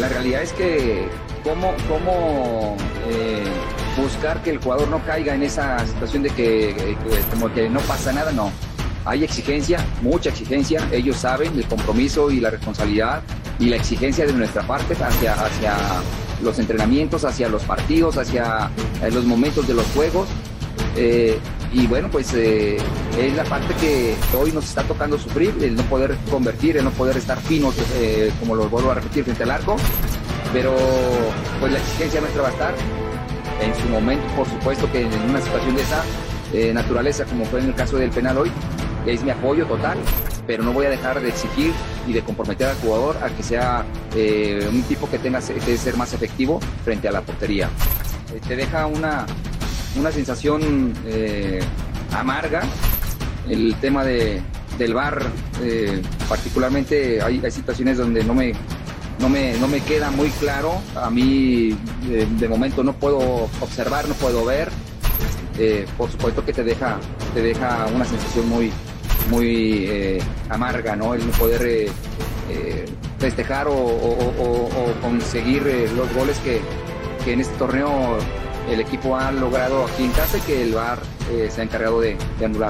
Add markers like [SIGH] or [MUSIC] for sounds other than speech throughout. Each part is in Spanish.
La realidad es que cómo, cómo eh, buscar que el jugador no caiga en esa situación de que, que como que no pasa nada, no. Hay exigencia, mucha exigencia, ellos saben el compromiso y la responsabilidad y la exigencia de nuestra parte hacia, hacia los entrenamientos, hacia los partidos, hacia eh, los momentos de los juegos. Eh, y bueno, pues eh, es la parte que hoy nos está tocando sufrir, el no poder convertir, el no poder estar finos, eh, como lo vuelvo a repetir, frente al arco. Pero pues la exigencia nuestra va a estar. En su momento, por supuesto que en una situación de esa eh, naturaleza, como fue en el caso del penal hoy, es mi apoyo total, pero no voy a dejar de exigir y de comprometer al jugador a que sea un tipo que tenga que ser más efectivo frente a la portería. Te deja una, una sensación eh, amarga el tema de, del bar, eh, particularmente hay, situaciones donde no me, no me, no me queda muy claro. A mí de, de momento no puedo observar, no puedo ver. Eh, por supuesto que te deja, te deja una sensación muy, muy eh, amarga, ¿no? El no poder eh, eh, festejar o, o- o- conseguir eh, los goles que, que en este torneo el equipo ha logrado aquí en casa que el VAR eh, se ha encargado de, de.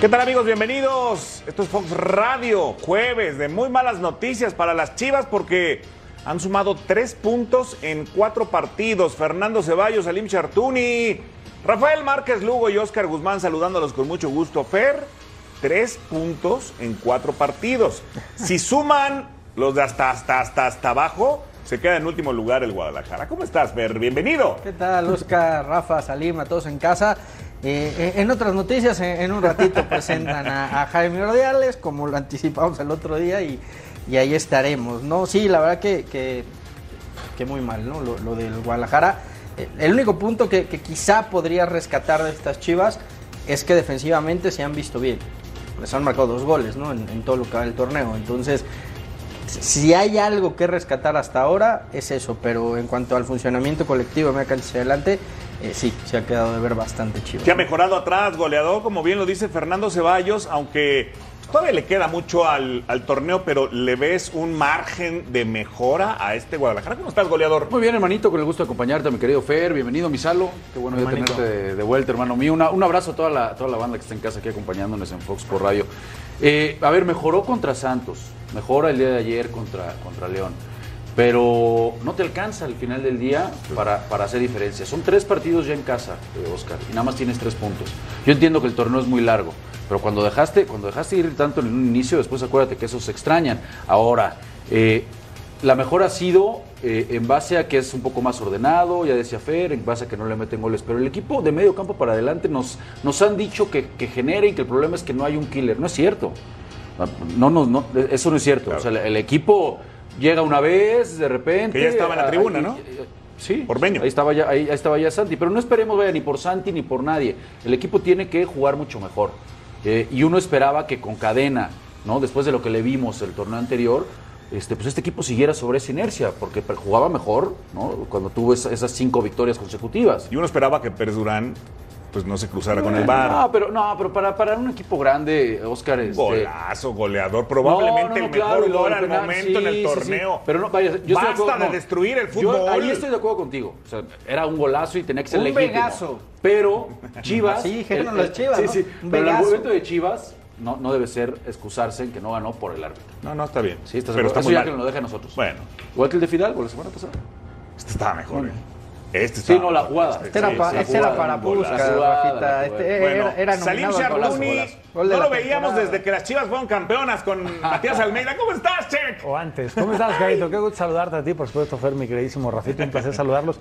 ¿Qué tal amigos? Bienvenidos. Esto es Fox Radio, jueves de muy malas noticias para las Chivas porque han sumado tres puntos en cuatro partidos. Fernando Ceballos, Salim Chartuni, Rafael Márquez Lugo y Oscar Guzmán saludándolos con mucho gusto. Fer, tres puntos en cuatro partidos. Si suman los de hasta, hasta, hasta, hasta abajo, se queda en último lugar el Guadalajara. ¿Cómo estás, Fer? Bienvenido. ¿Qué tal, Oscar, Rafa, Salim, a todos en casa? Eh, eh, en otras noticias, en, un ratito presentan a, Jaime Ordiales, como lo anticipamos el otro día, y, ahí estaremos, ¿no? Sí, la verdad que, que, muy mal, ¿no? Lo, del Guadalajara. Eh, El único punto que quizá podría rescatar de estas chivas es que defensivamente se han visto bien. Les han marcado dos goles, ¿no? En, todo lo que va del torneo. Entonces, si hay algo que rescatar hasta ahora, es eso. Pero en cuanto al funcionamiento colectivo cancha hacia adelante, eh, sí, se ha quedado de ver bastante chido. Que ha mejorado atrás, goleador, como bien lo dice Fernando Ceballos, aunque todavía le queda mucho al, al torneo, pero le ves un margen de mejora a este Guadalajara. ¿Cómo estás, goleador? Muy bien, hermanito, con el gusto de acompañarte, mi querido Fer. Bienvenido, Misalo. Qué bueno ya Hermanito. tenerte de, de vuelta, hermano mío. Una- un abrazo a toda la, toda la banda que está en casa aquí acompañándonos en Fox por Radio. Eh, a ver, mejoró contra Santos, mejora el día de ayer contra, contra León. Pero no te alcanza al final del día para, para hacer diferencia. Son tres partidos ya en casa, eh, Oscar, y nada más tienes tres puntos. Yo entiendo que el torneo es muy largo, pero cuando dejaste, cuando dejaste ir tanto en un inicio, después acuérdate que esos se extrañan. Ahora, eh, la mejor ha sido eh, en base a que es un poco más ordenado, ya decía Fer, en base a que no le meten goles. Pero el equipo de medio campo para adelante nos, nos han dicho que, que genere y que el problema es que no hay un killer. No es cierto. No, no, no, eso no es cierto. O sea, el, el equipo llega una vez, de repente. Que ya estaba en la tribuna, ahí- ¿no? Sí, Por Beño. Ahí estaba, ya, ahí, ahí estaba ya Santi. Pero no esperemos, vaya, ni por Santi ni por nadie. El equipo tiene que jugar mucho mejor. Eh, y uno esperaba que con cadena, ¿no? Después de lo que le vimos el torneo anterior, este, pues este equipo siguiera sobre esa inercia, porque jugaba mejor, ¿no? Cuando tuvo esa- esas cinco victorias consecutivas. Y uno esperaba que Pérez pues, no se cruzara con el bar. No, pero, no, pero para, para un equipo grande, Oscar, este, Golazo, goleador. Probablemente No, no, no, el claro, mejor luego gol el al penal, momento en sí, el sí, torneo. sí. Pero no, vaya, yo estoy Basta acuerdo- de no. destruir el Yo fútbol. ahí estoy de acuerdo contigo. O sea, era un golazo y tenía que ser Un legítimo. vegazo. Pero Chivas. Así dijeron el- las el- Chivas, Sí, ¿no? sí. Un Pero el argumento de Chivas no, no debe ser excusarse en que no ganó por el árbitro. No, no, está bien. Sí, estás pero de está muy ya mal. que nos lo deje a nosotros. Bueno, Igual que el de Fidalgo la semana pasada. este estaba mejor. ¿eh? Este Sí, no, la jugada. Este era, Sí, pa- este era jugada, para golazo. Puskas, La jugada, Rafita. Este. Bueno, era, era Salim Charluni, no lo veíamos desde que las Chivas fueron campeonas con [LAUGHS] Matías Almeida. ¿Cómo estás, Check? O antes. ¿Cómo estás, Carito? Qué gusto saludarte a ti, por supuesto, Fer, mi queridísimo Rafito. Un placer saludarlos.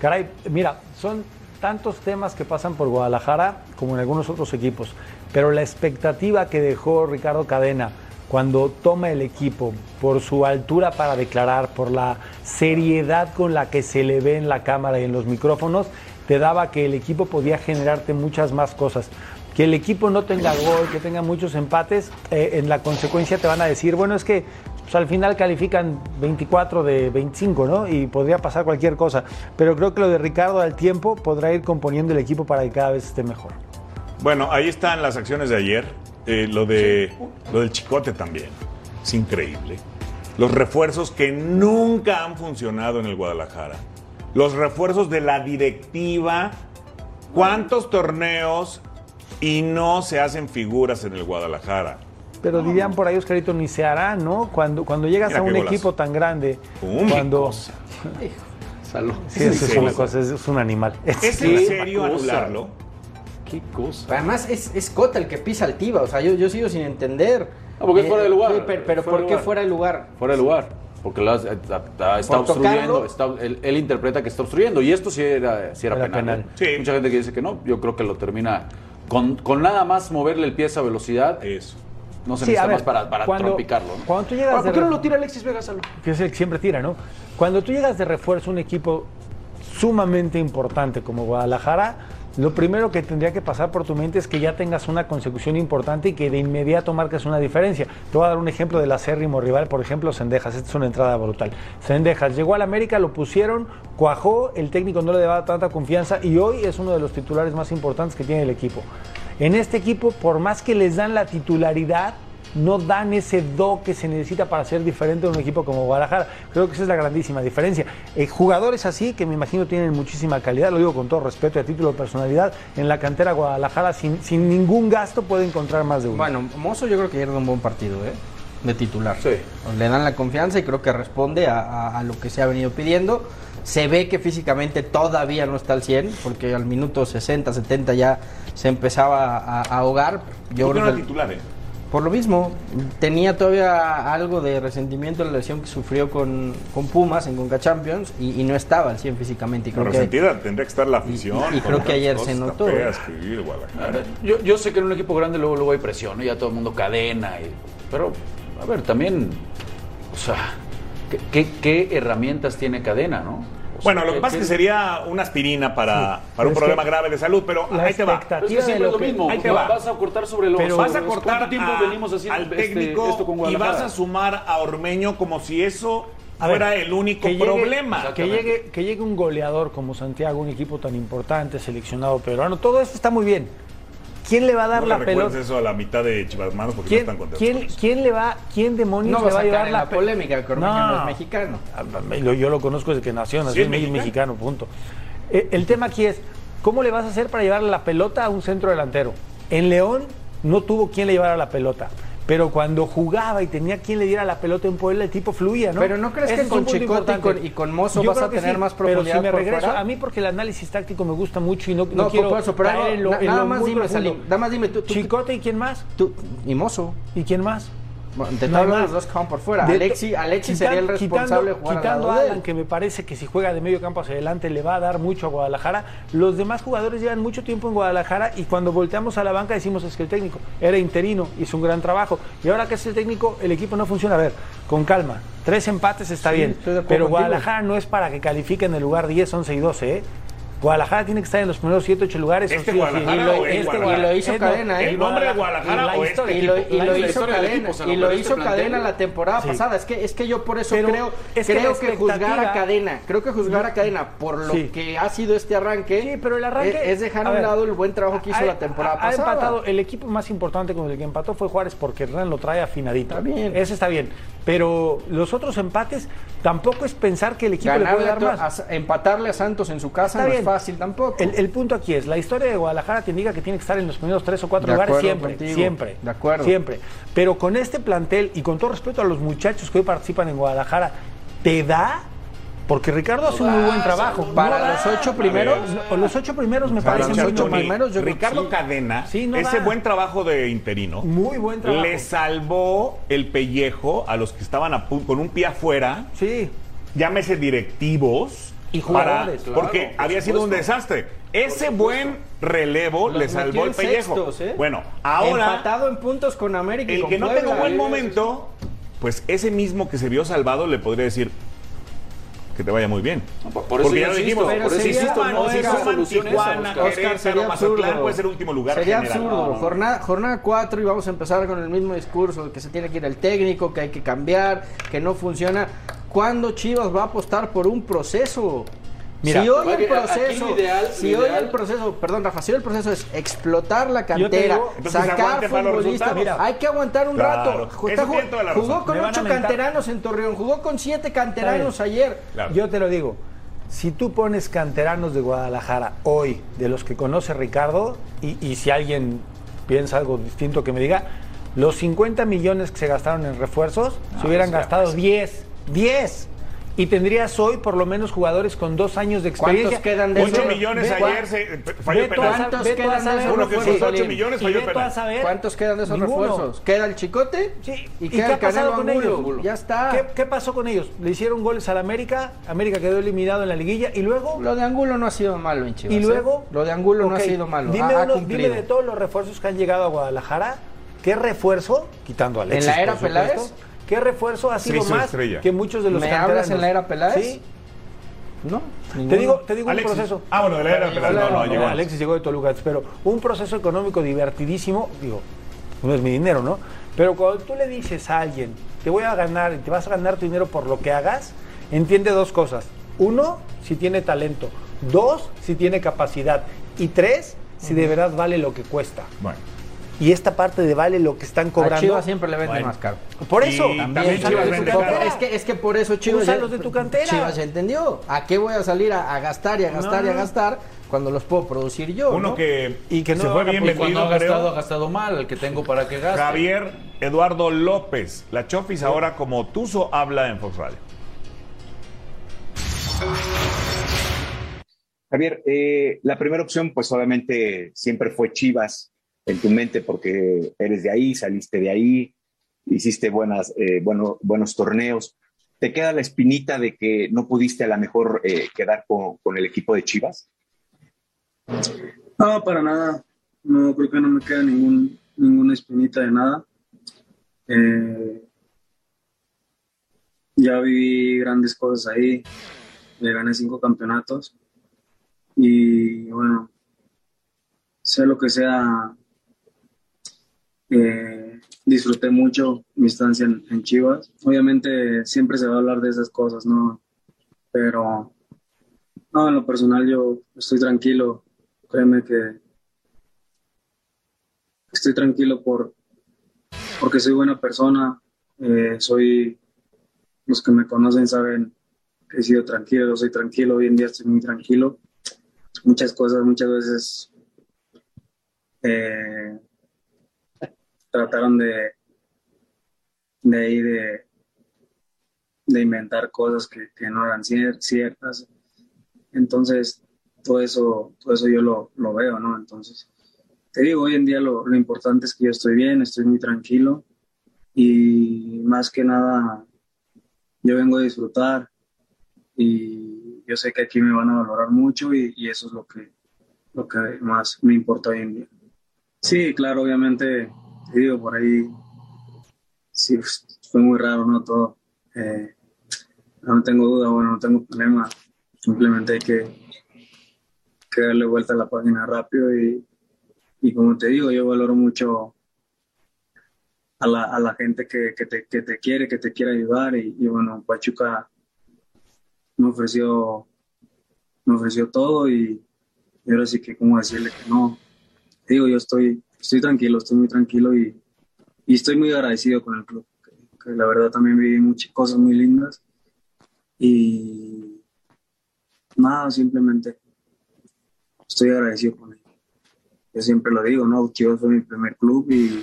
Caray, mira, son tantos temas que pasan por Guadalajara como en algunos otros equipos, pero la expectativa que dejó Ricardo Cadena cuando toma el equipo por su altura para declarar, por la seriedad con la que se le ve en la cámara y en los micrófonos, te daba que el equipo podía generarte muchas más cosas. Que el equipo no tenga gol, que tenga muchos empates, eh, en la consecuencia te van a decir, bueno, es que pues, al final califican 24 de 25, ¿no? Y podría pasar cualquier cosa. Pero creo que lo de Ricardo al tiempo podrá ir componiendo el equipo para que cada vez esté mejor. Bueno, ahí están las acciones de ayer. Eh, lo, de, lo del chicote también. Es increíble. Los refuerzos que nunca han funcionado en el Guadalajara. Los refuerzos de la directiva. ¿Cuántos torneos y no se hacen figuras en el Guadalajara? Pero dirían por ahí, Oscarito, ni se hará, ¿no? Cuando, cuando llegas Mira a un equipo tan grande, Pum, qué cuando... cosa. Salud. Sí, eso es una cosa, es, un animal. ¿Es en serio cosa. anularlo? Qué cosa. Además, es, es Cota el que pisa al Tiva. O sea, yo, yo sigo sin entender. Ah, porque es fuera de lugar. sí, pero pero Fuera ¿por de qué lugar. fuera de lugar? Fuera de lugar. Porque lo has- está, está- está Por obstruyendo. está- él, él interpreta que está obstruyendo. Y esto sí era, sí era, Era penal. penal. ¿eh? Sí. Mucha gente que dice que no. Yo creo que lo termina. Con, con nada más moverle el pie a esa velocidad, Eso. no se Sí, necesita ver, más para, para cuando- trompicarlo. ¿no? cuando tú llegas de ¿Por qué no lo tira Alexis Vega Salud? que es el que siempre tira, ¿no? Cuando tú llegas de refuerzo a un equipo sumamente importante como Guadalajara, lo primero que tendría que pasar por tu mente es que ya tengas una consecución importante y que de inmediato marques una diferencia. Te voy a dar un ejemplo del acérrimo rival, por ejemplo, Sendejas. Esta es una entrada brutal. Sendejas llegó al América, lo pusieron, cuajó, el técnico no le daba tanta confianza y hoy es uno de los titulares más importantes que tiene el equipo. En este equipo, por más que les dan la titularidad, no dan ese do que se necesita para ser diferente de un equipo como Guadalajara. Creo que esa es la grandísima diferencia. Eh, jugadores así, que me imagino tienen muchísima calidad, lo digo con todo respeto y a título de personalidad, en la cantera Guadalajara sin, sin ningún gasto puede encontrar más de uno. Bueno, Mozo yo creo que ayer dio un buen partido, ¿eh? De titular. Sí. Le dan la confianza y creo que responde a, a- a lo que se ha venido pidiendo. Se ve que físicamente todavía no está al 100, porque al minuto 60, 70 ya se empezaba a, a ahogar. Yo ¿Por qué creo no que era titular, eh? Por lo mismo, tenía todavía algo de resentimiento de la lesión que sufrió con, con Pumas en Conca Champions y, y no estaba al 100 físicamente. Y Pero creo que, resentida tendría que estar la afición. y- creo que ayer se notó. Yo, yo sé que en un equipo grande luego, luego hay presión, ¿no? ya todo el mundo cadena. y- pero, a ver, también, o sea, ¿qué, qué, qué herramientas tiene cadena, no? Bueno, lo que ¿qué- pasa es que qué- sería una aspirina para, para un problema grave de salud, pero la ahí te va. Pero es que siempre es lo lo mismo. ahí te va. Vas a cortar sobre los. Pero- Vas a cortar ¿Cuánto tiempo a- venimos haciendo al este- técnico esto con y vas a sumar a Ormeño como si eso A ver, fuera el único que llegue- problema. Que llegue, que llegue un goleador como Santiago, un equipo tan importante, seleccionado peruano, todo eso está muy bien. ¿Quién le va a dar No la pelota? eso a la mitad de Chivasmanos porque no ¿Quién, están contentos. quién, quién le va, quién demonios no le va a llevar en la, polémica, que Ormeño no, es mexicano. Ah, Yo lo conozco desde que nació, nació ¿Sí es mexicano? mexicano, punto. Eh, el tema aquí es, ¿cómo le vas a hacer para llevarle la pelota a un centro delantero? En León no tuvo quien le llevara la pelota. Pero cuando jugaba y tenía quien le diera la pelota en Puebla, el tipo fluía, ¿no? Pero ¿no crees Ese que con Chicote y con- y con Mozo vas a tener sí, más Pero si profundidad me por regreso, fuera? a mí porque el análisis táctico me gusta mucho y no, no No, quiero por eso, pero en lo- na- en nada lo más dime. Salim, nada más dime, tú- tú- Chicote y quién más? Tú, y Mozo. ¿Y quién más? No de los dos que van por fuera. De- Alexi, Alexi sería el responsable de quitando, jugar quitando a Alan, que me parece que si juega de medio campo hacia adelante le va a dar mucho a Guadalajara. Los demás jugadores llevan mucho tiempo en Guadalajara y cuando volteamos a la banca decimos es que el técnico era interino, hizo un gran trabajo. Y ahora que es el técnico, el equipo no funciona. A ver, con calma. Tres empates está Sí, bien. Pero contigo. Guadalajara no es para que califique en el lugar 10, 11 y 12, ¿eh? Guadalajara tiene que estar en los primeros 7, 8 lugares. ¿Este. Guadalajara Y lo- o el este Guadalajara? Y lo hizo no, cadena, ¿eh? ¿El nombre de Guadalajara o este Y lo, y hizo cadena, y lo hizo cadena la temporada Sí. pasada. Es que, es que yo por eso Pero creo, es que creo que juzgar a cadena, creo que juzgar a cadena por lo Sí. que ha sido este arranque, Sí, pero el arranque es, es dejar a un ver, lado el buen trabajo que hizo ha- la temporada ha, ha pasada. empatado. El equipo más importante con el que empató fue Juárez porque Hernán lo trae afinadito. Está bien. Ese está bien. Pero los otros empates tampoco es pensar que el equipo le puede dar más. a- empatarle a Santos en su casa Está no bien. es fácil tampoco. El, el punto aquí es, la historia de Guadalajara te indica que tiene que estar en los primeros tres o cuatro De lugares siempre, contigo. siempre. De acuerdo. Siempre. Pero con este plantel y con todo respeto a los muchachos que hoy participan en Guadalajara, ¿te da? Porque Ricardo hace un muy buen trabajo. Para No los ocho primeros, los ocho primeros me Para parecen los ocho más. primeros, yo Ricardo sí. Cadena, Sí, no ese da. buen trabajo de interino, Muy buen trabajo. le salvó el pellejo a los que estaban a con un pie afuera, Sí. llámese directivos, Y para- jugadores, claro, porque por había sido un desastre. Ese buen relevo Los le salvó el pellejo. sextos, ¿eh? Bueno, ahora Empatado en puntos con América y el con que no tenga buen momento, pues ese mismo que se vio salvado le podría decir que te vaya muy bien. por- por eso Porque ya lo insisto, dijimos, pero si sería- suman, no, esa, Tijuana, Oscar. Sería Mazatlán, puede ser último lugar Sería general. absurdo. No, no, no. Jornada, jornada 4 y vamos a empezar con el mismo discurso, que se tiene que ir el técnico, que hay que cambiar, que no funciona. ¿Cuándo Chivas va a apostar por un proceso? Mira, si hoy el proceso, ideal- si hoy el proceso, perdón Rafa, si hoy el proceso es explotar la cantera, digo, sacar futbolistas, hay que aguantar un Claro, rato. Está jugó con ocho canteranos en Torreón, jugó con siete canteranos ayer. Claro. Yo te lo digo, si tú pones canteranos de Guadalajara hoy, de los que conoce Ricardo, y, y si alguien piensa algo distinto que me diga, los 50 millones que se gastaron en refuerzos, se hubieran gastado pasa. 10, 10. Y tendrías hoy por lo menos jugadores con dos años de experiencia. ¿Cuántos quedan de 8 esos? millones Ve- ayer se falló penal. sa- ¿Cuántos ve quedan de esos Uno que refuerzos, esos 8 Solín? millones Y falló ve tú a penal. saber- ¿Cuántos quedan de esos Ninguno. refuerzos? ¿Queda el chicote? Sí. ¿Y, ¿Y queda qué ha el Canelo pasado con Angulo? ellos? Ya está. ¿Qué, qué pasó con ellos? Le hicieron goles al América, América quedó eliminado en la liguilla y luego... Lo de Angulo no ha sido malo en Chivas. Y ¿eh? luego... Lo de Angulo no ha sido malo. Dime, ha, uno- dime de todos los refuerzos que han llegado a Guadalajara, ¿qué refuerzo, quitando a Alexis, ¿En la era Peláez? ¿Qué refuerzo ha sido más estrella. que muchos de los ¿Me canteranos? hablas en la era Peláez? Sí. No, Te digo, te digo Alexis. un proceso. Ah, bueno, de la era Peláez, no, no, llegó. Alexis llegó de Toluca, pero un proceso económico divertidísimo, digo, no es mi dinero, ¿no? Pero cuando tú le dices a alguien, te voy a ganar y te vas a ganar tu dinero por lo que hagas, entiende dos cosas. Uno, si tiene talento. Dos, si tiene capacidad. Y tres, si de verdad vale lo que cuesta. Bueno. Y esta parte de vale lo que están cobrando. A Chivas siempre le vende Bueno, más caro. Por eso. Y También También Chivas Chivas es vende un poco- caro. es que es que por eso Chivas Úsalos de tu cantera. Chivas ya entendió. ¿A qué voy a salir a, a gastar y a gastar y a gastar cuando los puedo producir yo? Uno ¿no? que, Y que no se fue bien por- Y cuando vendido, ha gastado, ha gastado mal. El que tengo para que gaste. Javier Eduardo López. La Chofis ahora como Tuzo habla en Fox Radio. Javier, eh, la primera opción, pues obviamente siempre fue Chivas en tu mente porque eres de ahí, saliste de ahí, hiciste buenas, eh, bueno, buenos torneos. ¿Te queda la espinita de que no pudiste a lo mejor eh, quedar con, el equipo de Chivas? No, para nada. No, creo que no me queda ningún, ninguna espinita de nada. Eh, ya viví grandes cosas ahí. Le gané cinco campeonatos. Y bueno, sea lo que sea, eh, disfruté mucho mi estancia en, Chivas. Obviamente siempre se va a hablar de esas cosas, ¿no? Pero no, en lo personal yo estoy tranquilo. Créeme que estoy tranquilo por porque soy buena persona. eh, soy los que me conocen saben que he sido tranquilo, soy tranquilo. Hoy en día estoy muy tranquilo. Muchas cosas, muchas veces eh, trataron de de ahí de, de inventar cosas que, no eran cier- ciertas. Entonces, todo eso, todo eso yo lo, veo, ¿no? Entonces, te digo, hoy en día lo, lo importante es que yo estoy bien, estoy muy tranquilo y más que nada yo vengo a disfrutar y yo sé que aquí me van a valorar mucho y, y eso es lo que, lo que más me importa hoy en día. Sí, claro, obviamente, te digo, por ahí sí fue muy raro, ¿no? Todo. Eh, no tengo duda, bueno, no tengo problema. Simplemente hay que, que darle vuelta a la página rápido y, y como te digo, yo valoro mucho a la, a la gente que, que, te, que te quiere, que te quiere ayudar y, y bueno, Pachuca me ofreció, me ofreció todo y, y ahora sí que cómo decirle que no. Digo, yo estoy, estoy tranquilo, estoy muy tranquilo y, y estoy muy agradecido con el club, que, la verdad también viví muchas cosas muy lindas y nada, simplemente estoy agradecido con él. Yo siempre lo digo, ¿no? Chivas fue mi primer club y,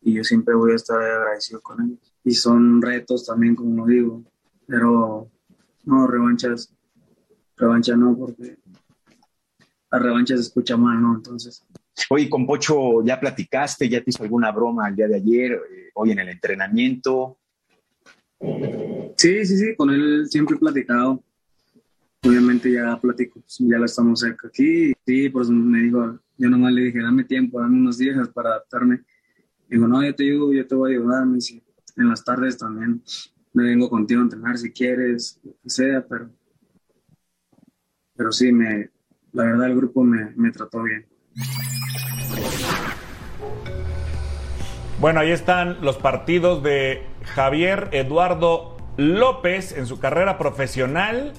y yo siempre voy a estar agradecido con ellos. Y son retos también, como lo digo, pero no, revanchas, revancha no, porque la revancha se escucha mal, ¿no? Entonces, Oye, con Pocho ya platicaste, ya te hizo alguna broma el día de ayer, eh, hoy en el entrenamiento. Sí, sí, sí, con él siempre he platicado. Obviamente ya platico, pues, ya la estamos cerca aquí. Sí, por eso me dijo, yo nomás le dije, dame tiempo, dame unos días para adaptarme. Digo, no, yo te ayudo, yo te voy a ayudar. En las tardes también me vengo contigo a entrenar si quieres, lo que sea, pero, pero sí, me, la verdad el grupo me, me trató bien. Bueno, ahí están los partidos de Javier Eduardo López en su carrera profesional.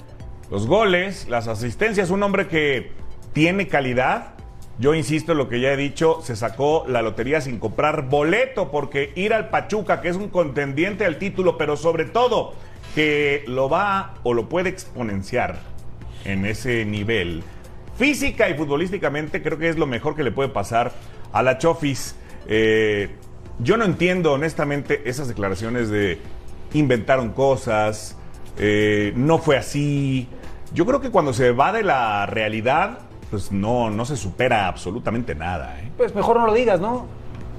los goles, las asistencias, un hombre que tiene calidad. Yo insisto en lo que ya he dicho, se sacó la lotería sin comprar boleto porque ir al Pachuca, que es un contendiente al título, pero sobre todo que lo va o lo puede exponenciar en ese nivel. Física y futbolísticamente creo que es lo mejor que le puede pasar a la Chofis. Eh, yo no entiendo honestamente esas declaraciones de inventaron cosas, eh, no fue así. Yo creo que cuando se va de la realidad, pues no, no se supera absolutamente nada. ¿eh? Pues mejor no lo digas, ¿no?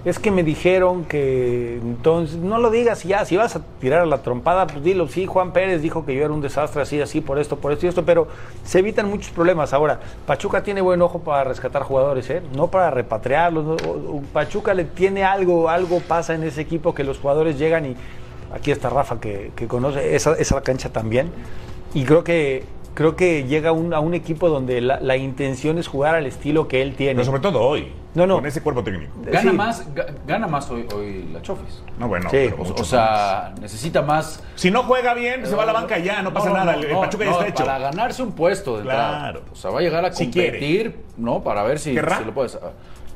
Es que me dijeron que entonces no lo digas ya, si vas a tirar a la trompada, pues dilo, sí, Juan Pérez dijo que yo era un desastre así, así, por esto, por esto y esto, pero se evitan muchos problemas. Ahora, Pachuca tiene buen ojo para rescatar jugadores, ¿eh? No para repatriarlos. Pachuca le tiene algo, algo pasa en ese equipo que los jugadores llegan y aquí está Rafa que, conoce esa, esa cancha también. Y creo que creo que llega a un equipo donde la, la intención es jugar al estilo que él tiene. Pero sobre todo hoy, No, no. con ese cuerpo técnico. Gana Sí. más, ga- gana más hoy, hoy la Chofis. No, bueno, Sí, O, sea, necesita más. Si no juega bien, se va a la banca ya, no pasa nada. el no, Pachuca ya está hecho. Para ganarse un puesto de entrada. Claro. O sea, va a llegar a Si competir, ¿no? Para ver si, si lo puedes.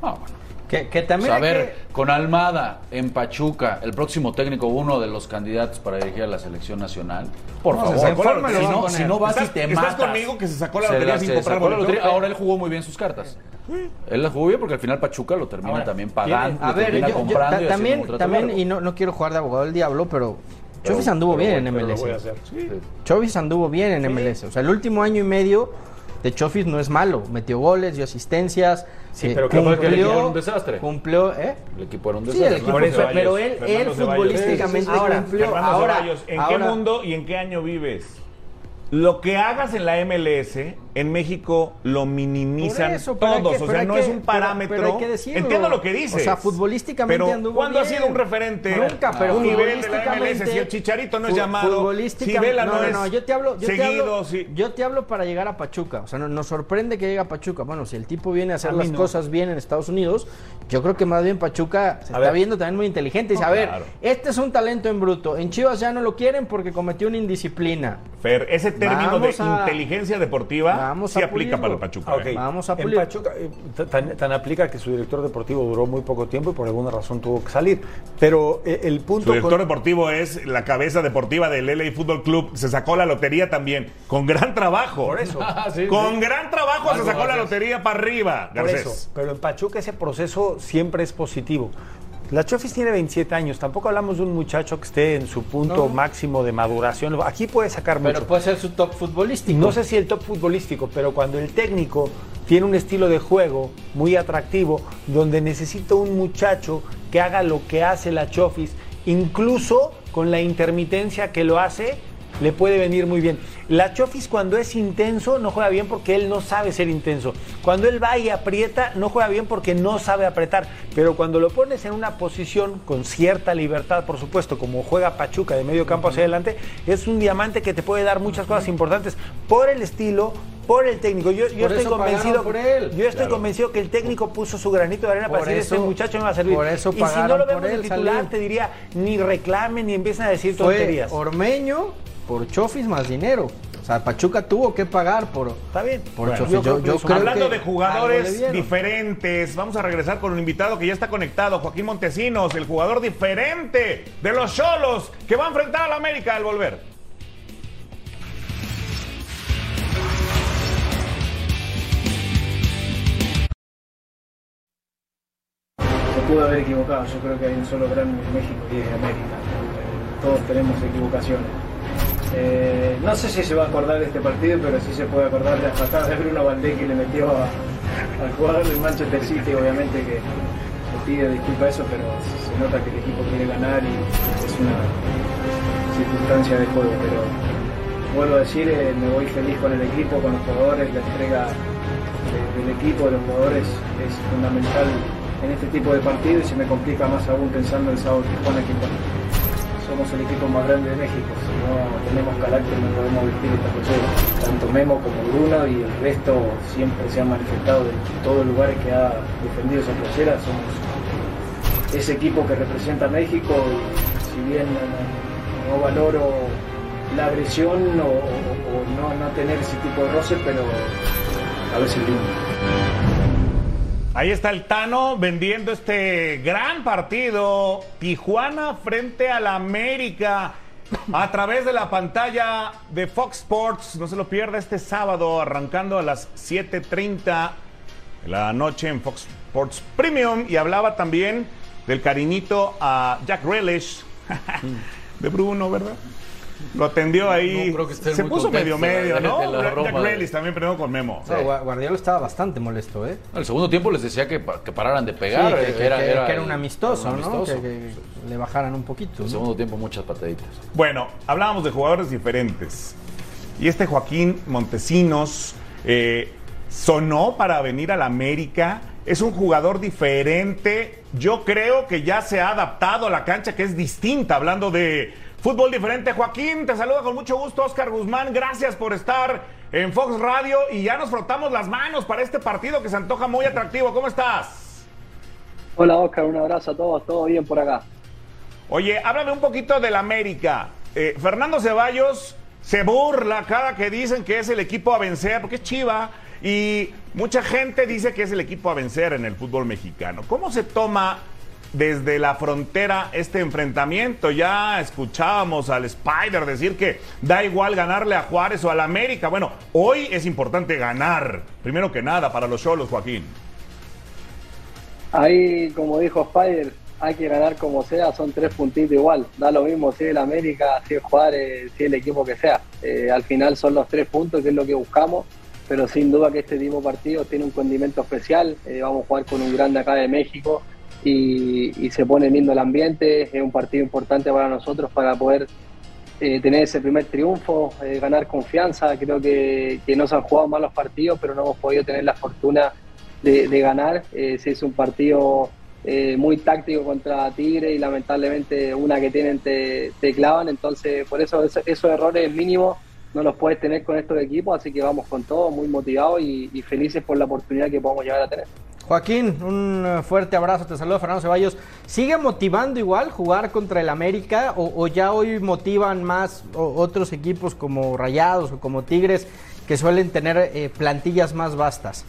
Ah, bueno. Que, que O también sea, a ver, que- con Almada en Pachuca, el próximo técnico, uno de los candidatos para dirigir a la selección nacional. Por No, se favor, sacó la lotería. si lo va a no, si no vas ¿Estás- y te estás matas. conmigo que se sacó la Se lotería la- sin comprar la lotería. Ahora él jugó muy bien sus cartas. Él la jugó bien porque al final Pachuca lo termina Ahora, también pagando, A lo ver, termina yo- yo- comprando y también, también largo. y no, no quiero jugar de abogado del diablo, pero Chofis anduvo bien en MLS. Chofis anduvo bien en MLS. O sea, el último año y medio de Chofis no es malo. Metió goles, dio asistencias. Sí, eh, pero ¿qué fue que el equipo era un desastre? Cumplió, ¿eh? El equipo era un Sí, desastre. el equipo fue, Ceballos, pero él, él futbolísticamente Ahora, cumplió. Ahora, Ceballos, ¿en qué mundo y en qué año vives? Lo que hagas en la MLS, en México lo minimizan eso, pero todos. que- o pero sea, no que- es un pero- parámetro. pero hay que decirlo. Entiendo lo que dices. O sea, futbolísticamente pero anduvo ¿cuándo ha sido un referente? Nunca, pero a un nivel de la futbolísticamente- MLS. Si el Chicharito no es llamado, si Vela no, no, es no, yo te hablo, yo te seguido, hablo, sí. yo te hablo para llegar a Pachuca. O sea, no- nos sorprende que llegue a Pachuca. Bueno, si el tipo viene a hacer A las no. cosas bien en Estados Unidos, yo creo que más bien Pachuca se A está ver. viendo también muy inteligente. Y dice, No, a ver, claro. este es un talento en bruto. En Chivas ya no lo quieren porque cometió una indisciplina. Fer, ese término Vamos de a- inteligencia deportiva Vamos sí aplica pulirlo. para el Pachuca. Ah. ¿eh? Vamos a En. Pachuca, eh, tan, tan aplica que su director deportivo duró muy poco tiempo y por alguna razón tuvo que salir. Pero eh, el punto. Su director con- deportivo es la cabeza deportiva del LA Fútbol Club. Se sacó la lotería también. Con gran trabajo. Por eso. [LAUGHS] Ah, sí, Con sí. gran trabajo Algo se sacó la lotería para arriba, Por eso. Pero en Pachuca ese proceso siempre es positivo. La Chofis tiene 27 años. Tampoco hablamos de un muchacho que esté en su punto No. máximo de maduración. Aquí puede sacar Pero mucho. puede ser su top futbolístico. No sé si el top futbolístico, pero cuando el técnico tiene un estilo de juego muy atractivo, donde necesita un muchacho que haga lo que hace la Chofis, incluso con la intermitencia que lo hace, le puede venir muy bien. La Chofis cuando es intenso no juega bien porque él no sabe ser intenso. Cuando él va y aprieta no juega bien porque no sabe apretar. Pero cuando lo pones en una posición con cierta libertad, por supuesto, como juega Pachuca de medio campo hacia adelante, es un diamante que te puede dar muchas cosas importantes por el estilo, por el técnico. Yo, estoy convencido, por él. yo estoy Claro. convencido que el técnico puso su granito de arena Por para decir este muchacho me va a servir. por eso y si no lo vemos él, titular, te diría ni reclamen ni empiecen a decir Fue tonterías. Ormeño por Chofis más dinero. O sea, Pachuca tuvo que pagar por, Está bien. por Bueno, Chofis. yo Yo, creo que yo eso- creo Hablando que de jugadores diferentes, vamos a regresar con un invitado que ya está conectado, Joaquín Montesinos, el jugador diferente de los Cholos, que va a enfrentar a la América al volver. Se pudo haber equivocado, yo creo que hay un solo grande en México y es de América. Todos tenemos equivocaciones. Eh, no sé si se va a acordar de este partido, pero sí se puede acordar de las patadas de Bruno Valdés que le metió al jugador del Manchester City, obviamente que se pide disculpa eso, pero se nota que el equipo quiere ganar y es una circunstancia de juego. Pero vuelvo a decir, eh, me voy feliz con el equipo, con los jugadores, la entrega de- del equipo, de los jugadores es fundamental en este tipo de partidos y se me complica más aún pensando en el sábado Tijuana que somos el equipo más grande de México, si no tenemos carácter no podemos vestir esta playera. Tanto Memo como Bruno y el resto siempre se han manifestado de todos los lugares que ha defendido esa playera, somos ese equipo que representa México si bien no, valoro la agresión o, no, tener ese tipo de roce, pero a ver si Ahí está el Tano vendiendo este gran partido. Tijuana frente al América a través de la pantalla de Fox Sports. No se lo pierda este sábado, arrancando a las 7:30 de la noche en Fox Sports Premium. Y hablaba también del cariñito a Jack Relish [LAUGHS] de Bruno, ¿verdad? Lo atendió ahí. No creo que estén se muy puso medio medio, ¿no? de la Jack. Grealish también peleó con Memo. No, Gua- Guardiola estaba bastante molesto, ¿eh? El segundo tiempo les decía que, que pararan de pegar. Sí, que, que- era, que- era que era un amistoso, era un ¿no? amistoso. Que, que le bajaran un poquito. El ¿no? segundo tiempo muchas pataditas. Bueno, hablábamos de jugadores diferentes. Y este Joaquín Montesinos eh, sonó para venir al América. Es un jugador diferente. Yo creo que ya se ha adaptado a la cancha, que es distinta. Hablando de fútbol diferente. Joaquín, te saluda con mucho gusto Oscar Guzmán. Gracias por estar en Fox Radio. Y ya nos frotamos las manos para este partido que se antoja muy atractivo. ¿Cómo estás? Hola Oscar, un abrazo a todos, todo bien por acá. Oye, háblame un poquito del América. Eh, Fernando Ceballos se burla cada que dicen que es el equipo a vencer, porque es Chiva, y mucha gente dice que es el equipo a vencer en el fútbol mexicano. ¿Cómo se toma desde la frontera este enfrentamiento? Ya escuchábamos al Spider decir que da igual ganarle a Juárez o al América. Bueno, hoy es importante ganar, primero que nada, para los Cholos, Joaquín. Ahí, como dijo Spider, hay que ganar como sea, son tres puntitos igual. Da lo mismo si es el América, si es Juárez, si es el equipo que sea. Eh, al final son los tres puntos, que es lo que buscamos, pero sin duda que este tipo de partido tiene un condimento especial. Eh, vamos a jugar con un grande acá de México y, y se pone lindo el ambiente. Es un partido importante para nosotros para poder eh, tener ese primer triunfo, eh, ganar confianza. Creo que, que no se han jugado malos partidos, pero no hemos podido tener la fortuna de, ganar. Eh, se hizo un partido eh, muy táctico contra Tigre y lamentablemente una que tienen te, te clavan. Entonces, por eso eso- esos errores mínimos no los puedes tener con estos equipos. Así que vamos con todo, muy motivados y, y felices por la oportunidad que podemos llegar a tener. Joaquín, un eh, fuerte abrazo, te saluda Fernando Ceballos. ¿Sigue motivando igual jugar contra el América o, ya hoy motivan más otros equipos como Rayados o como Tigres que suelen tener eh, plantillas más vastas?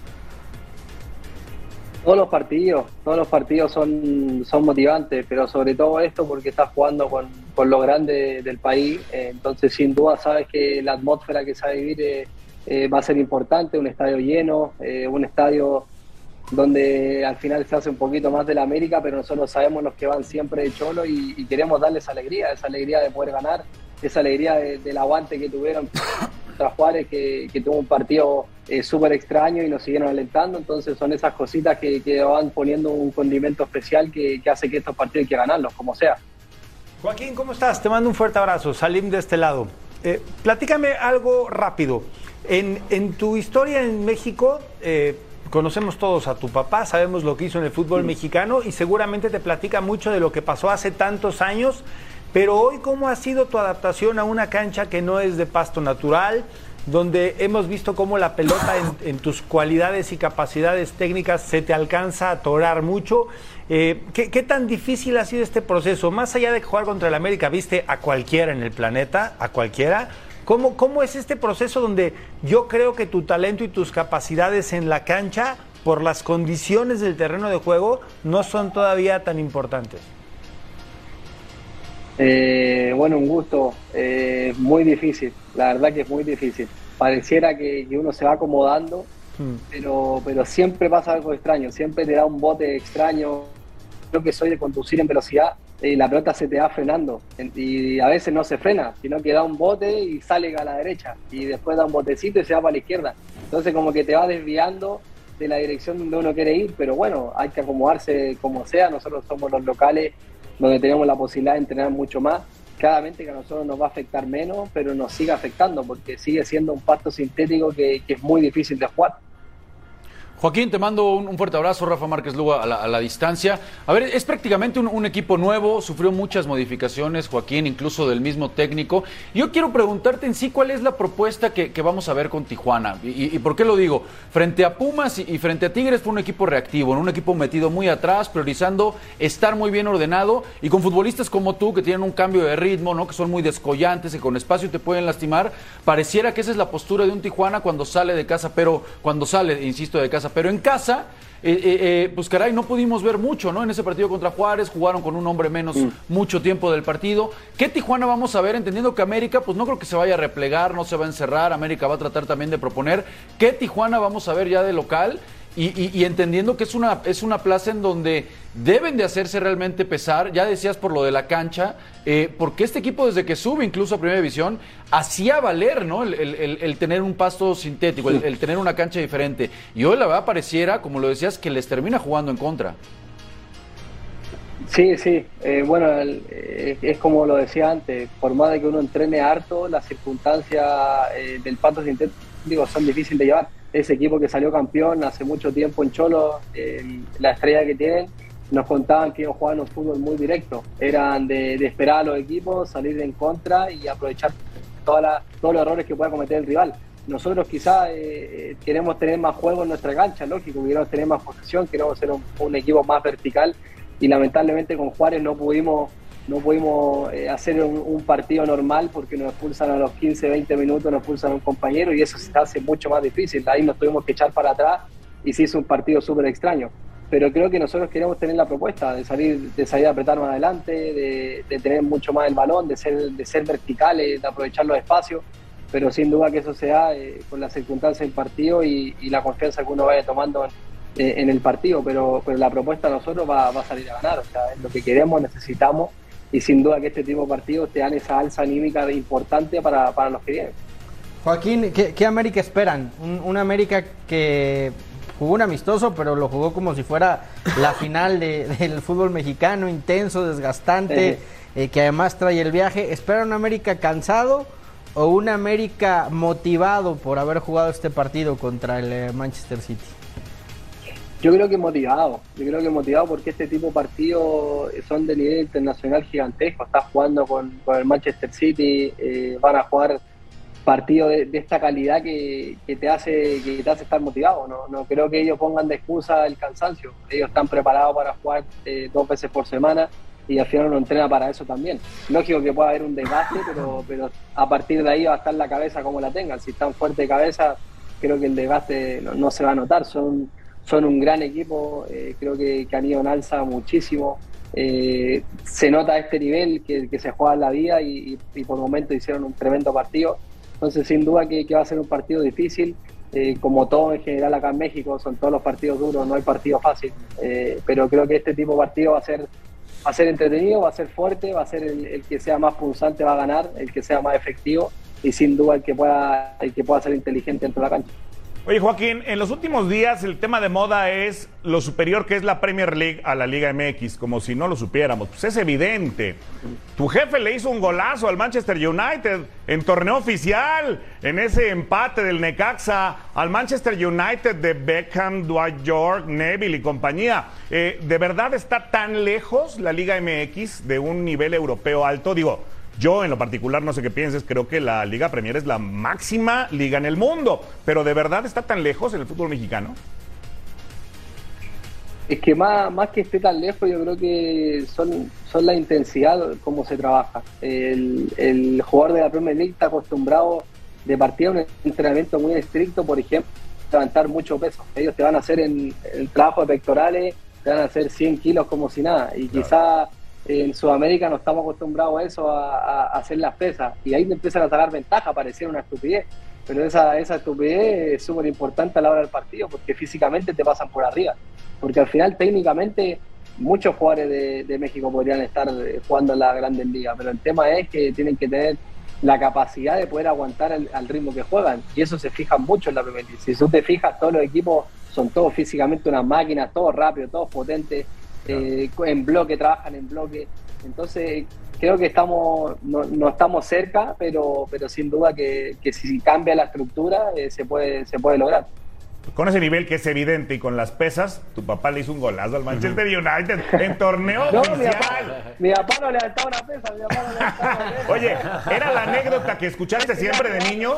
Todos los partidos, todos los partidos son, son motivantes, pero sobre todo esto porque estás jugando con, con lo grande del país, eh, entonces sin duda sabes que la atmósfera que se vivir va a ser importante, un estadio lleno, un estadio donde al final se hace un poquito más de la América, pero nosotros sabemos los que van siempre de Cholo y, y queremos darles alegría, esa alegría de poder ganar, esa alegría de- del aguante que tuvieron [LAUGHS] contra Juárez, que, que tuvo un partido eh, súper extraño y nos siguieron alentando, entonces son esas cositas que, que van poniendo un condimento especial que, que hace que estos partidos hay que ganarlos, como sea. Joaquín, ¿cómo estás? Te mando un fuerte abrazo. Salim de este lado. Eh, platícame algo rápido. En, en tu historia en México, eh, conocemos todos a tu papá, sabemos lo que hizo en el fútbol mexicano y seguramente te platica mucho de lo que pasó hace tantos años. Pero hoy, ¿cómo ha sido tu adaptación a una cancha que no es de pasto natural? donde hemos visto cómo la pelota en, en tus cualidades y capacidades técnicas se te alcanza a atorar mucho. Eh, ¿qué, qué tan difícil ha sido este proceso? Más allá de jugar contra el América, viste a cualquiera en el planeta, a cualquiera. ¿Cómo, ¿Cómo es este proceso donde yo creo que tu talento y tus capacidades en la cancha, por las condiciones del terreno de juego, no son todavía tan importantes? Eh, bueno, un gusto, eh, muy difícil, la verdad que es muy difícil. Pareciera que, que uno se va acomodando, Mm. pero, pero siempre pasa algo extraño, siempre te da un bote extraño. Yo que soy de conducir en velocidad, y la pelota se te va frenando en- y a veces no se frena, sino que da un bote y sale a la derecha y después da un botecito y se va para la izquierda. Entonces como que te va desviando de la dirección donde uno quiere ir, pero bueno, hay que acomodarse como sea. Nosotros somos los locales donde tenemos la posibilidad de entrenar mucho más. Claramente que a nosotros nos va a afectar menos, pero nos sigue afectando porque sigue siendo un pasto sintético que, que es muy difícil de jugar. Joaquín, te mando un, fuerte abrazo, Rafa Márquez Lugo, a la, distancia. A ver, es prácticamente un, equipo nuevo, sufrió muchas modificaciones, Joaquín, incluso del mismo técnico. Yo quiero preguntarte en sí cuál es la propuesta que, vamos a ver con Tijuana. Y, por qué lo digo? Frente a Pumas y, frente a Tigres fue un equipo reactivo, un equipo metido muy atrás, priorizando estar muy bien ordenado y con futbolistas como tú que tienen un cambio de ritmo, ¿no? que son muy descollantes y con espacio te pueden lastimar. Pareciera que esa es la postura de un Tijuana cuando sale de casa, pero cuando sale, insisto, de casa pero en casa, eh, eh, eh, pues caray, no pudimos ver mucho, ¿no? En ese partido contra Juárez, jugaron con un hombre menos mm. mucho tiempo del partido. ¿Qué Tijuana vamos a ver? Entendiendo que América, pues no creo que se vaya a replegar, no se va a encerrar, América va a tratar también de proponer. ¿Qué Tijuana vamos a ver ya de local? Y, entendiendo que es una, es una plaza en donde deben de hacerse realmente pesar, ya decías por lo de la cancha, eh, porque este equipo desde que sube incluso a Primera División, hacía valer ¿no? el, tener un pasto sintético, el, tener una cancha diferente. Y hoy la verdad pareciera, como lo decías, que les termina jugando en contra. Sí, sí, eh, bueno, eh, es como lo decía antes, por más de que uno entrene harto, las circunstancias del pasto sintético son difíciles de llevar ese equipo que salió campeón hace mucho tiempo en Cholo, la estrella que tienen, nos contaban que ellos jugaban un fútbol muy directo. Eran de, esperar a los equipos, salir en contra y aprovechar todos los errores que pueda cometer el rival. Nosotros quizás eh, queremos tener más juego en nuestra cancha, lógico, queremos tener más posesión, queremos ser un equipo más vertical y lamentablemente con Juárez no pudimos no pudimos eh, hacer un, partido normal porque nos expulsan a los 15, 20 minutos, nos expulsan a un compañero y eso se hace mucho más difícil. Ahí nos tuvimos que echar para atrás y se hizo un partido súper extraño. Pero creo que nosotros queremos tener la propuesta de salir, de salir a apretar más adelante, de, tener mucho más el balón, de ser, de ser verticales, de aprovechar los espacios. Pero sin duda que eso se da eh, con las circunstancias del partido y, la confianza que uno vaya tomando en, el partido. Pero, pero la propuesta a nosotros va, va a salir a ganar. O sea, es lo que queremos, necesitamos y sin duda que este tipo de partidos te dan esa alza anímica importante para, para los que vienen. Joaquín, ¿qué, América esperan? Un, América que jugó un amistoso, pero lo jugó como si fuera la [LAUGHS] final del fútbol mexicano, intenso, desgastante, eh, que además trae el viaje. ¿Esperan un América cansado o un América motivado por haber jugado este partido contra el eh, Manchester City? Yo creo que motivado, yo creo que motivado porque este tipo de partidos son de nivel internacional gigantesco. Estás jugando con, el Manchester City, eh, van a jugar partidos de, esta calidad que, te hace que te hace estar motivado. No, no creo que ellos pongan de excusa el cansancio. Ellos están preparados para jugar eh, dos veces por semana y al final uno entrena para eso también. Lógico que puede haber un desgaste, pero, pero a partir de ahí va a estar la cabeza como la tengan. Si están fuerte de cabeza, creo que el desgaste no se va a notar. Son son un gran equipo, eh, creo que, han ido en alza muchísimo. Eh, se nota este nivel que, se juega en la vida y, por momentos hicieron un tremendo partido. Entonces, sin duda que, va a ser un partido difícil. Eh, como todo en general acá en México, son todos los partidos duros, no hay partido fácil. pero creo que este tipo de partido va a ser va a ser entretenido, va a ser fuerte, va a ser el, el, que sea más punzante va a ganar, el que sea más efectivo y sin duda el que pueda el que pueda ser inteligente dentro de la cancha. Oye, Joaquín, en los últimos días el tema de moda es lo superior que es la Premier League a la Liga MX, como si no lo supiéramos. Pues es evidente. Tu jefe le hizo un golazo al Manchester United en torneo oficial, en ese empate del Necaxa, al Manchester United de Beckham, Dwight York, Neville y compañía. Eh, ¿De verdad está tan lejos la Liga MX de un nivel europeo alto? Digo, yo, en lo particular, no sé qué pienses, creo que la Liga Premier es la máxima liga en el mundo. Pero ¿de verdad está tan lejos en el fútbol mexicano? Es que más, más que esté tan lejos, yo creo que son, son la intensidad como se trabaja. El, el jugador de la Premier League está acostumbrado de partir a un entrenamiento muy estricto, por ejemplo, levantar mucho peso. Ellos te van a hacer en el trabajo de pectorales, te van a hacer 100 kilos como si nada. Y quizá en Sudamérica no estamos acostumbrados a eso, a, hacer las pesas, y ahí te empiezan a sacar ventaja, parecía una estupidez, pero esa, esa estupidez es súper importante a la hora del partido, porque físicamente te pasan por arriba, porque al final técnicamente muchos jugadores de, México podrían estar eh, jugando en la Grandes Ligas, pero el tema es que tienen que tener la capacidad de poder aguantar al ritmo que juegan, y eso se fija mucho en la Premier Si tú te fijas, todos los equipos son todos físicamente unas máquinas, todos rápidos, todos potentes, eh, en bloque, trabajan en bloque. Entonces, creo que estamos no, estamos cerca, pero, pero sin duda que, si cambia la estructura eh, se, puede, se puede lograr. con ese nivel que es evidente y con las pesas, tu papá le hizo un golazo al Manchester United en torneo No, mi papá, mi papá no levantaba una pesa, mi papá no levantaba una pesa. Oye, ¿era la anécdota que escuchaste [LAUGHS] siempre de niño?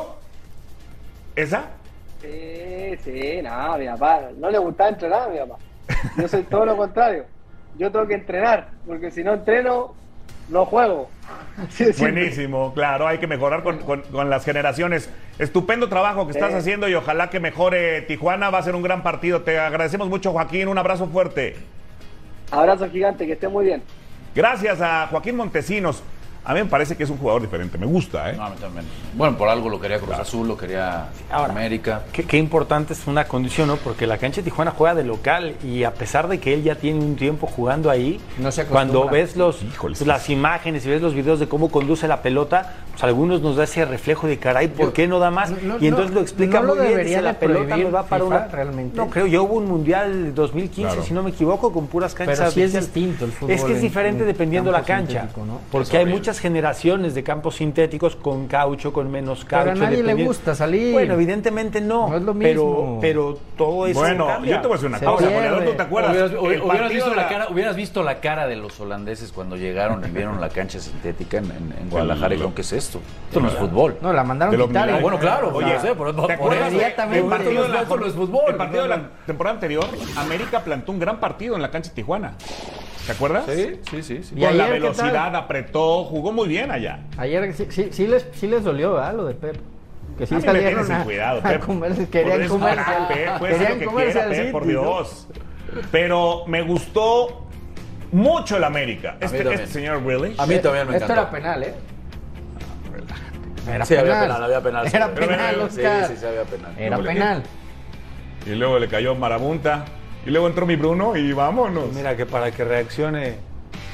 ¿Esa? Sí, sí, no, mi papá, no le gustaba entrenar a mi papá. Yo soy todo lo contrario. Yo tengo que entrenar, porque si no entreno, no juego. [LAUGHS] Buenísimo, claro, hay que mejorar con, con- con las generaciones. Estupendo trabajo que estás Sí. haciendo y ojalá que mejore Tijuana. Va a ser un gran partido. Te agradecemos mucho, Joaquín. Un abrazo fuerte. Abrazo gigante, que esté muy bien. Gracias a Joaquín Montesinos. A mí me parece que es un jugador diferente. Me gusta, ¿eh? No, a mí también. Bueno, por algo lo quería Cruz Azul, lo quería Ahora, América. Qué, qué importante es una condición, ¿no? Porque la cancha de Tijuana juega de local y a pesar de que él ya tiene un tiempo jugando ahí, No se cuando ves los, Híjole, las imágenes y ves los videos de cómo conduce la pelota, pues a algunos nos da ese reflejo de caray, ¿por qué no da más? No, no, y entonces no, lo explica no lo muy bien, dice, la pelota me va para FIFA una... realmente. No, creo, ya hubo un Mundial 2015, Claro. si no me equivoco, con puras canchas Pero sí es distinto el fútbol Es que es en- diferente en dependiendo la cancha, ¿no? porque hay muchas generaciones de campos sintéticos con caucho, con menos Pero a caucho. nadie le gusta salir. Bueno, evidentemente no. No es lo Pero, mismo. pero todo eso Bueno, cambia. yo te voy a decir una Se cosa, goleador. ¿Tú te acuerdas? Hubieras, visto la cara, hubieras visto la cara de los holandeses cuando llegaron y vieron la cancha sintética en, en- en Guadalajara y dijeron, ¿qué es esto? Esto no es fútbol. No, la mandaron quitar. milagros. ¿eh? bueno, claro, Oye, sé, por, ¿te acuerdas eso. de- Inmediatamente. el partido de la, Esto no es fútbol. el partido de la temporada anterior, América plantó un gran partido en la cancha de Tijuana. ¿Te acuerdas? Sí, sí, sí. sí. ¿Y Con la velocidad, apretó, jugó muy bien allá. Ayer sí, sí, sí les, sí les dolió, ¿verdad? Lo de Pep. Que sí A salieron a, cuidado, a Pep. comerse- querían comerse, querían lo que comerse quiera, al Pep, por. Dios. Pero me gustó mucho el América. Este, este señor Willy. A mí también me Esto encantó. era penal, ¿eh? Era Sí, había penal. penal, había penal. Era Sí, penal, Oscar. Sí, sí, sí, había penal. Era No, penal. Y luego le cayó Marabunta. Y luego entró mi Bruno y vámonos. Mira que para que reaccione,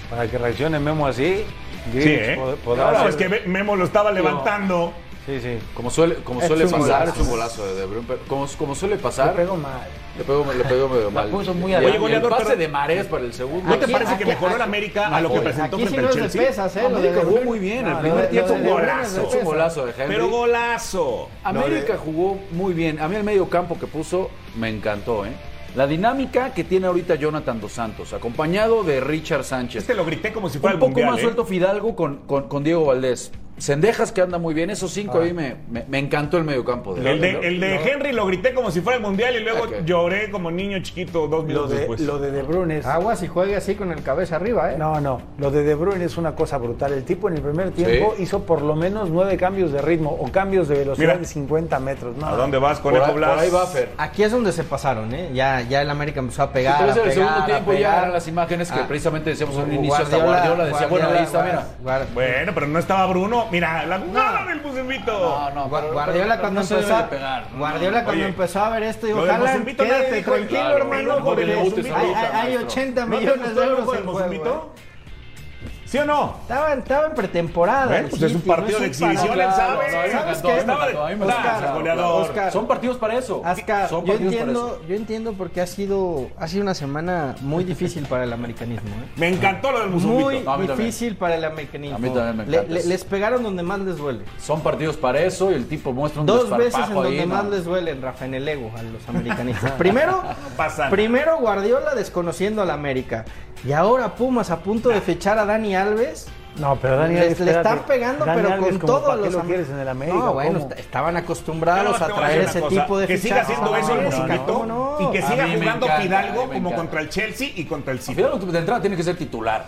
para que reaccione Memo así, sí, Greenwich ¿eh? No, ser- es que Memo lo estaba levantando. Sí, sí. Como suele, como Es suele un pasar, es un golazo de De Bruyne, pero Como, como suele Le pasar, pegó mal. le pegó, le pegó medio mal. puso muy el- el goleador, pase pero- de Mares para el segundo. ¿No te Aquí- parece aquí- que mejoró el aquí- América a lo que Oye, presentó Aquí sí frente no al es Chelsea? pesas, ¿eh? América De jugó muy bien. El No, primer lo de- tiempo lo de De Bruyne golazo. es Es un golazo de Henry. Pero golazo. América jugó muy bien. A mí el medio campo que puso me encantó, ¿eh? La dinámica que tiene ahorita Jonathan Dos Santos, acompañado de Richard Sánchez. Este lo grité como si fuera un el poco mundial, más ¿eh? suelto Fidalgo con, con, con Diego Valdés. Sendejas que anda muy bien. Esos cinco ahí me, me, me encantó el medio campo. De El de, el de Henry lo grité como si fuera el mundial y luego lloré como niño chiquito dos Lo minutos de, después. lo de De Bruyne es... Aguas y juegue así con el cabeza arriba, ¿eh? No, no. Lo de De Bruyne es una cosa brutal. El tipo en el primer tiempo Sí. hizo por lo menos nueve cambios de ritmo o cambios de velocidad Mira. de 50 metros. No, ¿A dónde vas, ahí, por Blas? ahí va Fer. Aquí es donde se pasaron, ¿eh? Ya, ya el América empezó a pegar. A ese el segundo tiempo ya eran las imágenes que Ah. precisamente decíamos en un inicio. hasta Guardiola decía, bueno, ahí está, mira. Bueno, pero no estaba Bruno. Mira, la jugada del Bucembito. No, no, pero- Guardiola pero cuando no se debe empezó, de pegar. Guardiola cuando Oye, empezó a ver esto dijo, nadie quédate tranquilo, claro, hermano, no, porque hay, Mozumbito, hay- maestro. hay 80 ¿No te millones de euros en juego. ¿Sí o no? Estaba, estaba en pretemporada. Bueno, pues es un no partido de exhibición, él sabe. a ¿Sabes qué? a a Oscar. Son partidos para eso. Son yo para entiendo, eso. yo entiendo porque ha sido, ha sido una semana muy difícil para el americanismo. ¿eh? Me encantó lo del Buzumbito. Muy No, a mí también. difícil para el americanismo. A mí también me encanta le- les pegaron donde más les duele. Son partidos para eso y el tipo muestra un Dos veces en donde ahí, más ¿no? les duelen, Rafa, en el ego a los americanistas. Primero, [LAUGHS] primero Guardiola desconociendo al América. Y ahora Pumas a punto de fichar a Dani Alves. No, pero Dani Le- Alves, le están pegando, Dani pero Alves, con ¿cómo todo a para qué los lo quieres en el América? No, bueno, ¿Cómo? est- estaban acostumbrados a traer ese cosa, tipo de Que siga haciendo eso el América, Buzumbito ¿cómo no? y que siga jugando encanta, Fidalgo como encanta. contra el Chelsea y contra el City. Fidalgo de entrada tiene que ser titular.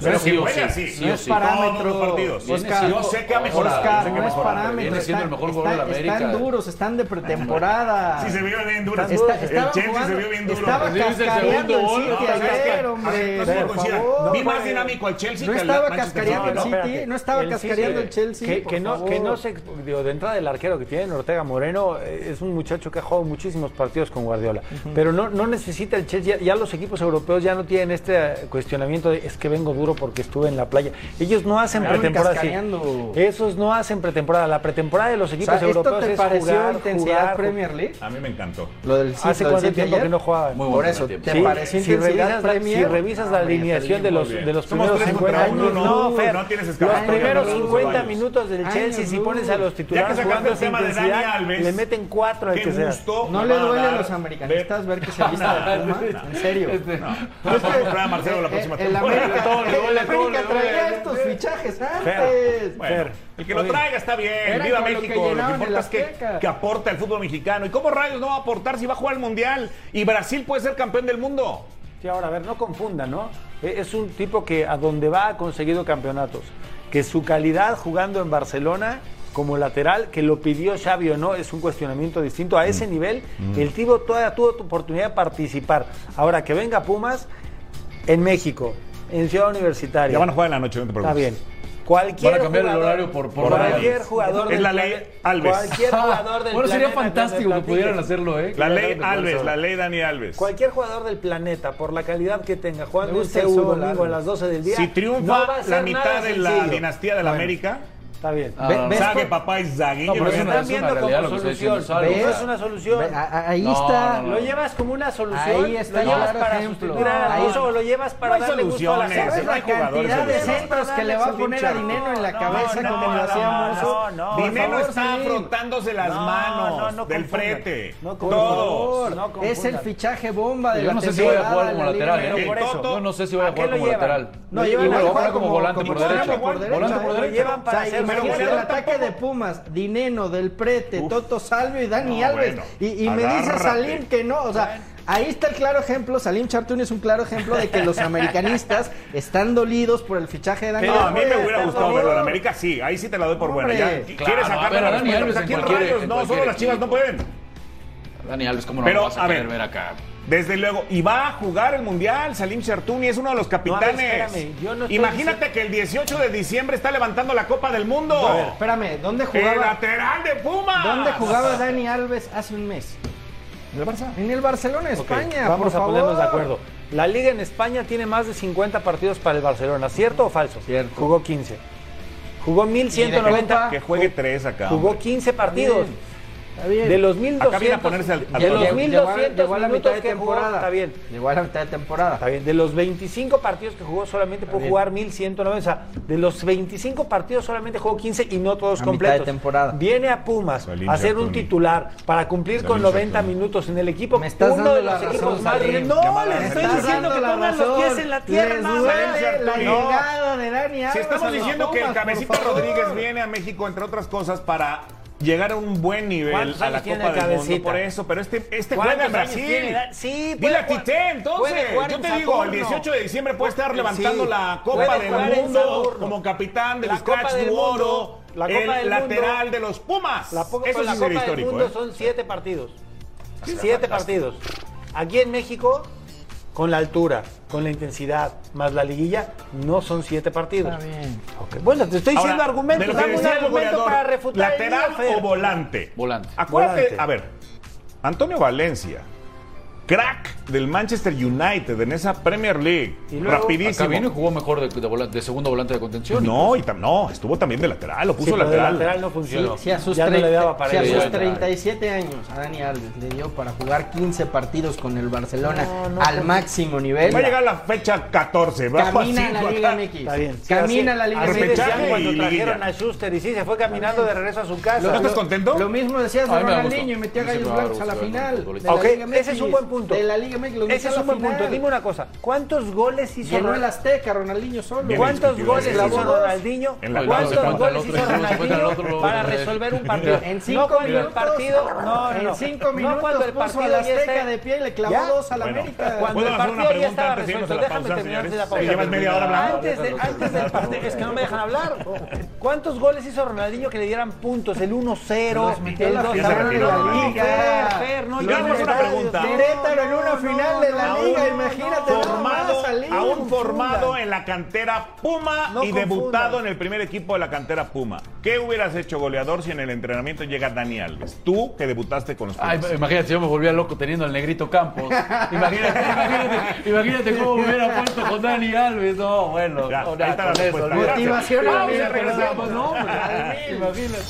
Pero Sí juega sí, sí no o es sí. parámetro. Todos los partidos. Viene Oscar, yo sé que ha mejorado, Oscar, yo sé que no es parámetro. Viene siendo el mejor jugador de la están, América. están duros, están de pretemporada. [LAUGHS] Sí, se vio bien duro. Está- el Chelsea se vio bien duro. Estaba cascareando el. City No, ayer, hombre. No se por coincida. favor. Vi más dinámico al Chelsea No que al estaba cascareando el City, ¿no? No estaba cascareando el Chelsea. Que, no, no se. De entrada, el arquero que tiene Ortega Moreno eh, es un muchacho que ha jugado muchísimos partidos con Guardiola. Pero no, no necesita el Chelsea. Ya, ya los equipos europeos ya no tienen este eh, cuestionamiento de es que vengo duro porque estuve en la playa. Ellos no hacen pretemporada. Esos no hacen pretemporada. La pretemporada de los O equipos sea, ¿Esto europeos te es pareció jugar, intensidad jugar, Premier League? A mí me encantó. Lo del ¿Hace lo cuánto tiempo ayer? que no jugaban? Muy Por bueno eso, tiempo. ¿te Sí, pareció si intensidad revisas, la, Premier? si revisas la alineación de los, de los primeros tres 50 contra uno, minutos, no, no, Fer, no tienes los primeros no, no, 50 no, minutos del Chelsea, si pones a los titulares jugando intensidad, le meten cuatro al Qué que sea. gusto. ¿No le duele a los americanistas ver que se vista de Puma? En serio. Vamos a comprar a Marcelo la próxima temporada. Todo le duele, todo le traía estos fichajes antes. Bueno, el que lo traiga está bien. Viva con lo que México. Lo que, importa es que, que aporta el fútbol mexicano. ¿Y cómo rayos no va a aportar si va a jugar el mundial? Y Brasil puede ser campeón del mundo. Sí, ahora, a ver, no confundan, ¿no? E- Es un tipo que a donde va ha conseguido campeonatos. Que su calidad jugando en Barcelona como lateral, que lo pidió Xavi o no, es un cuestionamiento distinto. A ese Mm. nivel, el tipo todavía tuvo tu oportunidad de participar. Ahora, que venga Pumas en México, en Ciudad Universitaria. Ya van a jugar en la noche, no te Está preocupes. bien. Cualquier Van a cambiar el jugador- horario por- por cualquier jugador Es la ley Alves. Cualquier [LAUGHS] jugador del Bueno, sería planeta fantástico que pudieran hacerlo, ¿eh? La ley Alves, la ley Dani Alves. Cualquier jugador del planeta, por la calidad que tenga, jugando el sol, domingo a las 12 del día. Si no triunfa va a la mitad nada de la dinastía de la América, Está bien. Ah, Ve- no, no. ¿ves sabe cómo- papá Isagui. No, pero Lo es una- están es viendo una realidad como que solución. No o es sea. una solución. Ahí No, está. no, no. Lo llevas como una solución. Ahí está lo llevas para sustituir a Ahí- Alonso o lo llevas para No darle gusto a la gente. no hay la cantidad de centros que le va a poner a Dineno en la No, cabeza no, como no, lo hacía no, no, no, Dinero está frotándose las No, manos no, no del frete. No. Todos. No es el fichaje bomba de Yo la no sé si vaya a jugar como lateral, ¿eh? Yo no sé si vaya a ¿a qué jugar como lateral. No, Y llevan bueno, a jugar como volante por derecha. Volante por Lo derecha. llevan O para sea, hacer imagínate el ataque de Pumas, Dineno, Del Prete, Toto Salvio y Dani No, Alves. bueno, y y me dice. Salim que no, o sea, ahí está el claro ejemplo, Salim Chartuni es un claro ejemplo de que los americanistas [LAUGHS] están dolidos por el fichaje de Dani No, a mí Alves. me hubiera gustado verlo en América, sí, ahí sí te la doy por buena. Hombre, Ya, claro, ¿Quieres a sacar a Dani? Alves en aquí en cualquier- rayos, en no, solo las chivas no pueden. Dani Alves, ¿cómo no Pero, lo vas a, a querer ver. ver acá? Desde luego, y va a jugar el Mundial, Salim Chertuni es uno de los capitanes. espérame, yo no estoy Imagínate que el 18 de diciembre está levantando la Copa del Mundo. A ver, espérame, ¿dónde el jugaba? lateral de Pumas. ¿Dónde jugaba Dani Alves hace un mes? ¿En el Barça? En el Barcelona, España. Vamos por a ponernos de acuerdo. La liga en España tiene más de 50 partidos para el Barcelona, ¿cierto o falso? Cierto. Jugó 15. Jugó ¿Y de 1190. Copa? Que juegue tres acá. Jugó hombre. 15 partidos. Bien. De los 1200. Acá viene a ponerse al- al de los tono. 1200 llegó a la mitad de que jugó, temporada. está bien. Llegó a la mitad de temporada. Está bien, de los 25 partidos que jugó solamente pudo bien. jugar 1190. O sea, de los 25 partidos solamente jugó 15 y no todos A mitad completos. de temporada. Viene a Pumas Salim a ser un titular para cumplir con Salim 90 Chartuni. minutos en el equipo. Me estás uno dando de la los razón, equipos más Salim. No, le estoy diciendo que pongan los razón. pies en la tierra, la llegada de Si estamos diciendo que el Cabecita. Rodríguez viene a México, entre otras cosas, para llegar a un buen nivel ¿Cuántos a la Copa el del Mundo. Por eso, pero este, este ¿Cuántos juega en Brasil. tiene? Sí, Dile puede a jugar- Tite, entonces. Yo en te digo, el Saturno. 18 de diciembre puede estar levantando Sí. la Copa del Mundo como capitán del La Copa Scratch del du Oro, la Copa el lateral Mundo. de los Pumas. La, Eso la sí Copa sería del histórico, Mundo ¿eh? son siete partidos. Siete partidos. Aquí en México, con la altura, con la intensidad, más la liguilla, no son siete partidos. Está bien. Bueno, te estoy diciendo argumentos. Dame un argumento goleador, para refutar ¿Lateral o volante? Volante. Acuérdate, Volante. a ver, Antonio Valencia, crack del Manchester United en esa Premier League, Y luego, rapidísimo. Acá vino y jugó mejor de, de volante- de segundo volante de contención. No, y tam- no, estuvo también de lateral, lo Sí, puso pero de lateral. lateral no funcionó. si a sus, ya no 30 le daba para si a sus Ya, ya. 37 años a Dani Alves le dio para jugar 15 partidos con el Barcelona No, no, al máximo nivel. Va a llegar la fecha 14, va Camina así, la Liga MX. Está bien. Sí, Camina así- la Liga MX. Cuando y trajeron liguilla. a Schuster y sí, se fue caminando de regreso a su casa. ¿No estás contento? Lo mismo decías de A Ronaldinho y metía A gallos blancos a la final. Ok, ese es un buen punto. De la Liga metió Ese a es un buen punto. Dime una cosa. ¿Cuántos goles hizo Llenó el Ronaldinho? Azteca, Ronaldinho solo. ¿Cuántos goles hizo. Ronaldinho? En la ¿Cuántos goles hizo Ronaldinho para eh, resolver un partido? En cinco no el minutos, partido, no, en no. cinco no minutos cuando el puso partido ya Azteca de pie y le clavó ¿Ya? dos a la Bueno, América. Cuando ¿Puedo el partido ya estaba resuelto. Déjame terminar de la pausa. Llevas media hora hablando. Antes, de- antes del partido, es que no me dejan hablar. ¿Cuántos goles hizo Ronaldinho que le dieran puntos? El 1-0, Los metió el en la 2 final de la Liga. Fer, no, Y yo hagamos no una pregunta. no, Querétaro en una no, final de la liga, imagínate. Formado, más, Salim, a un confundan. formado en la cantera Puma No y confundan. debutado en el primer equipo de la cantera Puma. ¿Qué hubieras hecho, goleador, si en el entrenamiento llega Dani Alves? Tú que debutaste con los Pumas. Ay, imagínate, yo me volvía loco teniendo al negrito Campos. [LAUGHS] Imagínate, imagínate, imagínate cómo me hubiera puesto con Dani Alves. No, bueno, Ya, no, ahí ya, está la respuesta. Motivación Vamos, regresamos, no. Imagínate.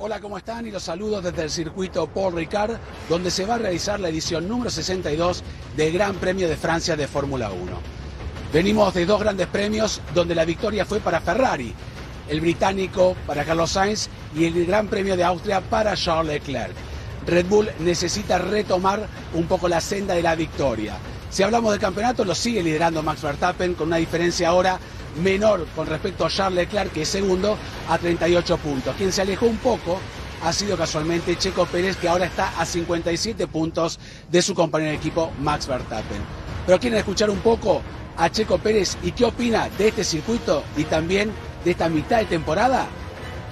Hola, ¿cómo están? Y los saludos desde el circuito Paul Ricard, donde se va a realizar la edición número 62 del Gran Premio de Francia de Fórmula 1. Venimos de dos grandes premios donde la victoria fue para Ferrari, el británico para Carlos Sainz y el Gran Premio de Austria para Charles Leclerc. Red Bull necesita retomar un poco la senda de la victoria. Si hablamos del campeonato, lo sigue liderando Max Verstappen con una diferencia ahora menor con respecto a Charles Leclerc, que es segundo, a 38 puntos. Quien se alejó un poco ha sido casualmente Checo Pérez, que ahora está a 57 puntos de su compañero de equipo Max Verstappen. Pero quieren escuchar un poco a Checo Pérez y qué opina de este circuito y también de esta mitad de temporada.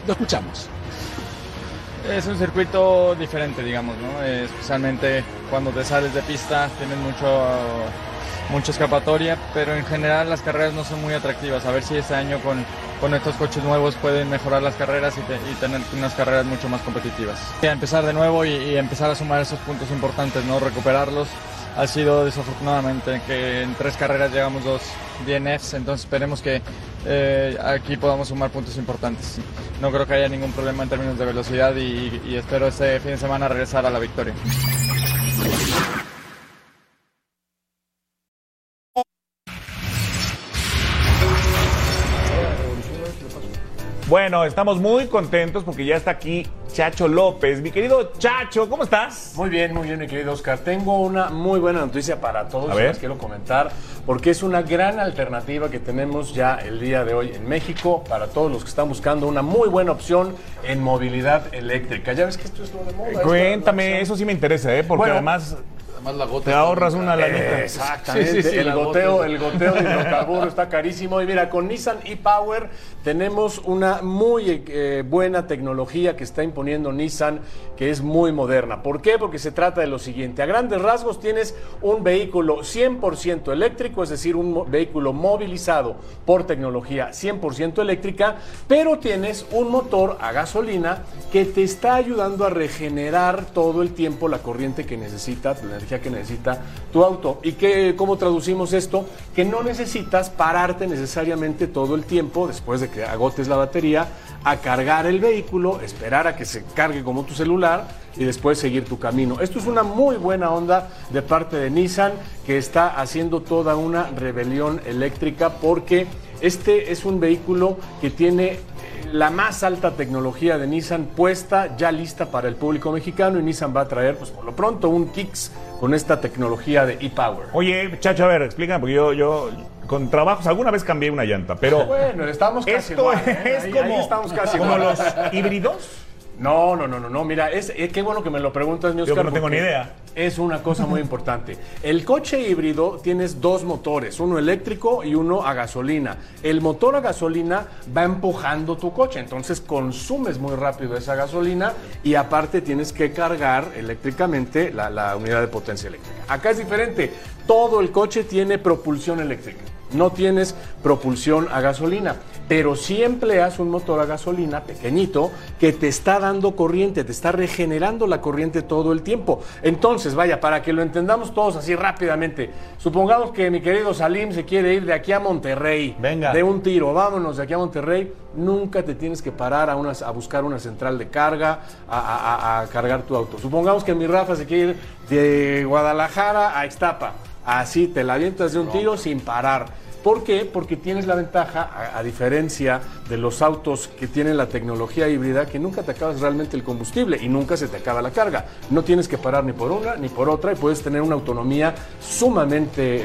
Lo escuchamos. Es un circuito diferente, digamos, ¿no? Especialmente cuando te sales de pista, tienes mucho, mucha escapatoria, pero en general las carreras no son muy atractivas. A ver si este año con, con estos coches nuevos pueden mejorar las carreras y, te- y tener unas carreras mucho más competitivas. Empezar de nuevo y, y empezar a sumar esos puntos importantes, ¿no? Recuperarlos. Ha sido desafortunadamente que en tres carreras llegamos dos DNFs, entonces esperemos que eh, aquí podamos sumar puntos importantes. No creo que haya ningún problema en términos de velocidad y, y espero este fin de semana regresar a la victoria. Bueno, estamos muy contentos porque ya está aquí Chacho López. Mi querido Chacho, ¿cómo estás? Muy bien, muy bien, mi querido Oscar. Tengo una muy buena noticia para todos. Ver. las quiero comentar porque es una gran alternativa que tenemos ya el día de hoy en México para todos los que están buscando una muy buena opción en movilidad eléctrica. Ya ves que esto es lo de moda. Cuéntame, eso sí me interesa, ¿eh? Porque Bueno, además Además, la gota te ahorras una lanita. Exactamente. Sí, sí, sí, el, la goteo, gota. el goteo de hidrocarburo está carísimo. Y mira, con Nissan e-Power tenemos una muy eh, buena tecnología que está imponiendo Nissan, que es muy moderna. ¿Por qué? Porque se trata de lo siguiente. A grandes rasgos tienes un vehículo 100% eléctrico, es decir, un vehículo movilizado por tecnología 100% eléctrica, pero tienes un motor a gasolina que te está ayudando a regenerar todo el tiempo la corriente que necesita, la energía que necesita tu auto. ¿Y qué, cómo traducimos esto? Que no necesitas pararte necesariamente todo el tiempo después de que agotes la batería a cargar el vehículo, esperar a que se cargue como tu celular y después seguir tu camino. Esto es una muy buena onda de parte de Nissan que está haciendo toda una rebelión eléctrica porque este es un vehículo que tiene la más alta tecnología de Nissan puesta, ya lista para el público mexicano y Nissan va a traer, pues por lo pronto, un Kicks con esta tecnología de e-Power. Oye, Chacho, a ver, explícame, porque yo, yo con trabajos alguna vez cambié una llanta, pero Bueno, estamos casi esto igual, ¿eh? es Ahí- como, ahí estamos casi como igual. los híbridos. No, no, no, no, no. Mira, es, eh, qué bueno que me lo preguntas, mi Yo Oscar. que no tengo ni idea. Es una cosa muy importante. El coche híbrido tienes dos motores, uno eléctrico y uno a gasolina. El motor a gasolina va empujando tu coche, entonces consumes muy rápido esa gasolina y aparte tienes que cargar eléctricamente la, la unidad de potencia eléctrica. Acá es diferente. Todo el coche tiene propulsión eléctrica. No tienes propulsión a gasolina, pero sí empleas un motor a gasolina pequeñito que te está dando corriente, te está regenerando la corriente todo el tiempo. Entonces, vaya, para que lo entendamos todos así rápidamente, supongamos que mi querido Salim se quiere ir de aquí a Monterrey. Venga. De un tiro, vámonos de aquí a Monterrey. Nunca te tienes que parar a, buscar una central de carga, a, a- a- a cargar tu auto. Supongamos que mi Rafa se quiere ir de Guadalajara a Ixtapa. Así te la avientas de un tiro sin parar. ¿Por qué? Porque tienes la ventaja, a, a diferencia de los autos que tienen la tecnología híbrida, que nunca te acabas realmente el combustible y nunca se te acaba la carga. No tienes que parar ni por una ni por otra y puedes tener una autonomía sumamente eh,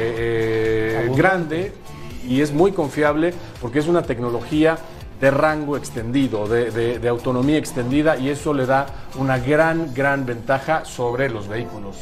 eh, grande y es muy confiable porque es una tecnología de rango extendido, de, de- de autonomía extendida y eso le da una gran, gran ventaja sobre los vehículos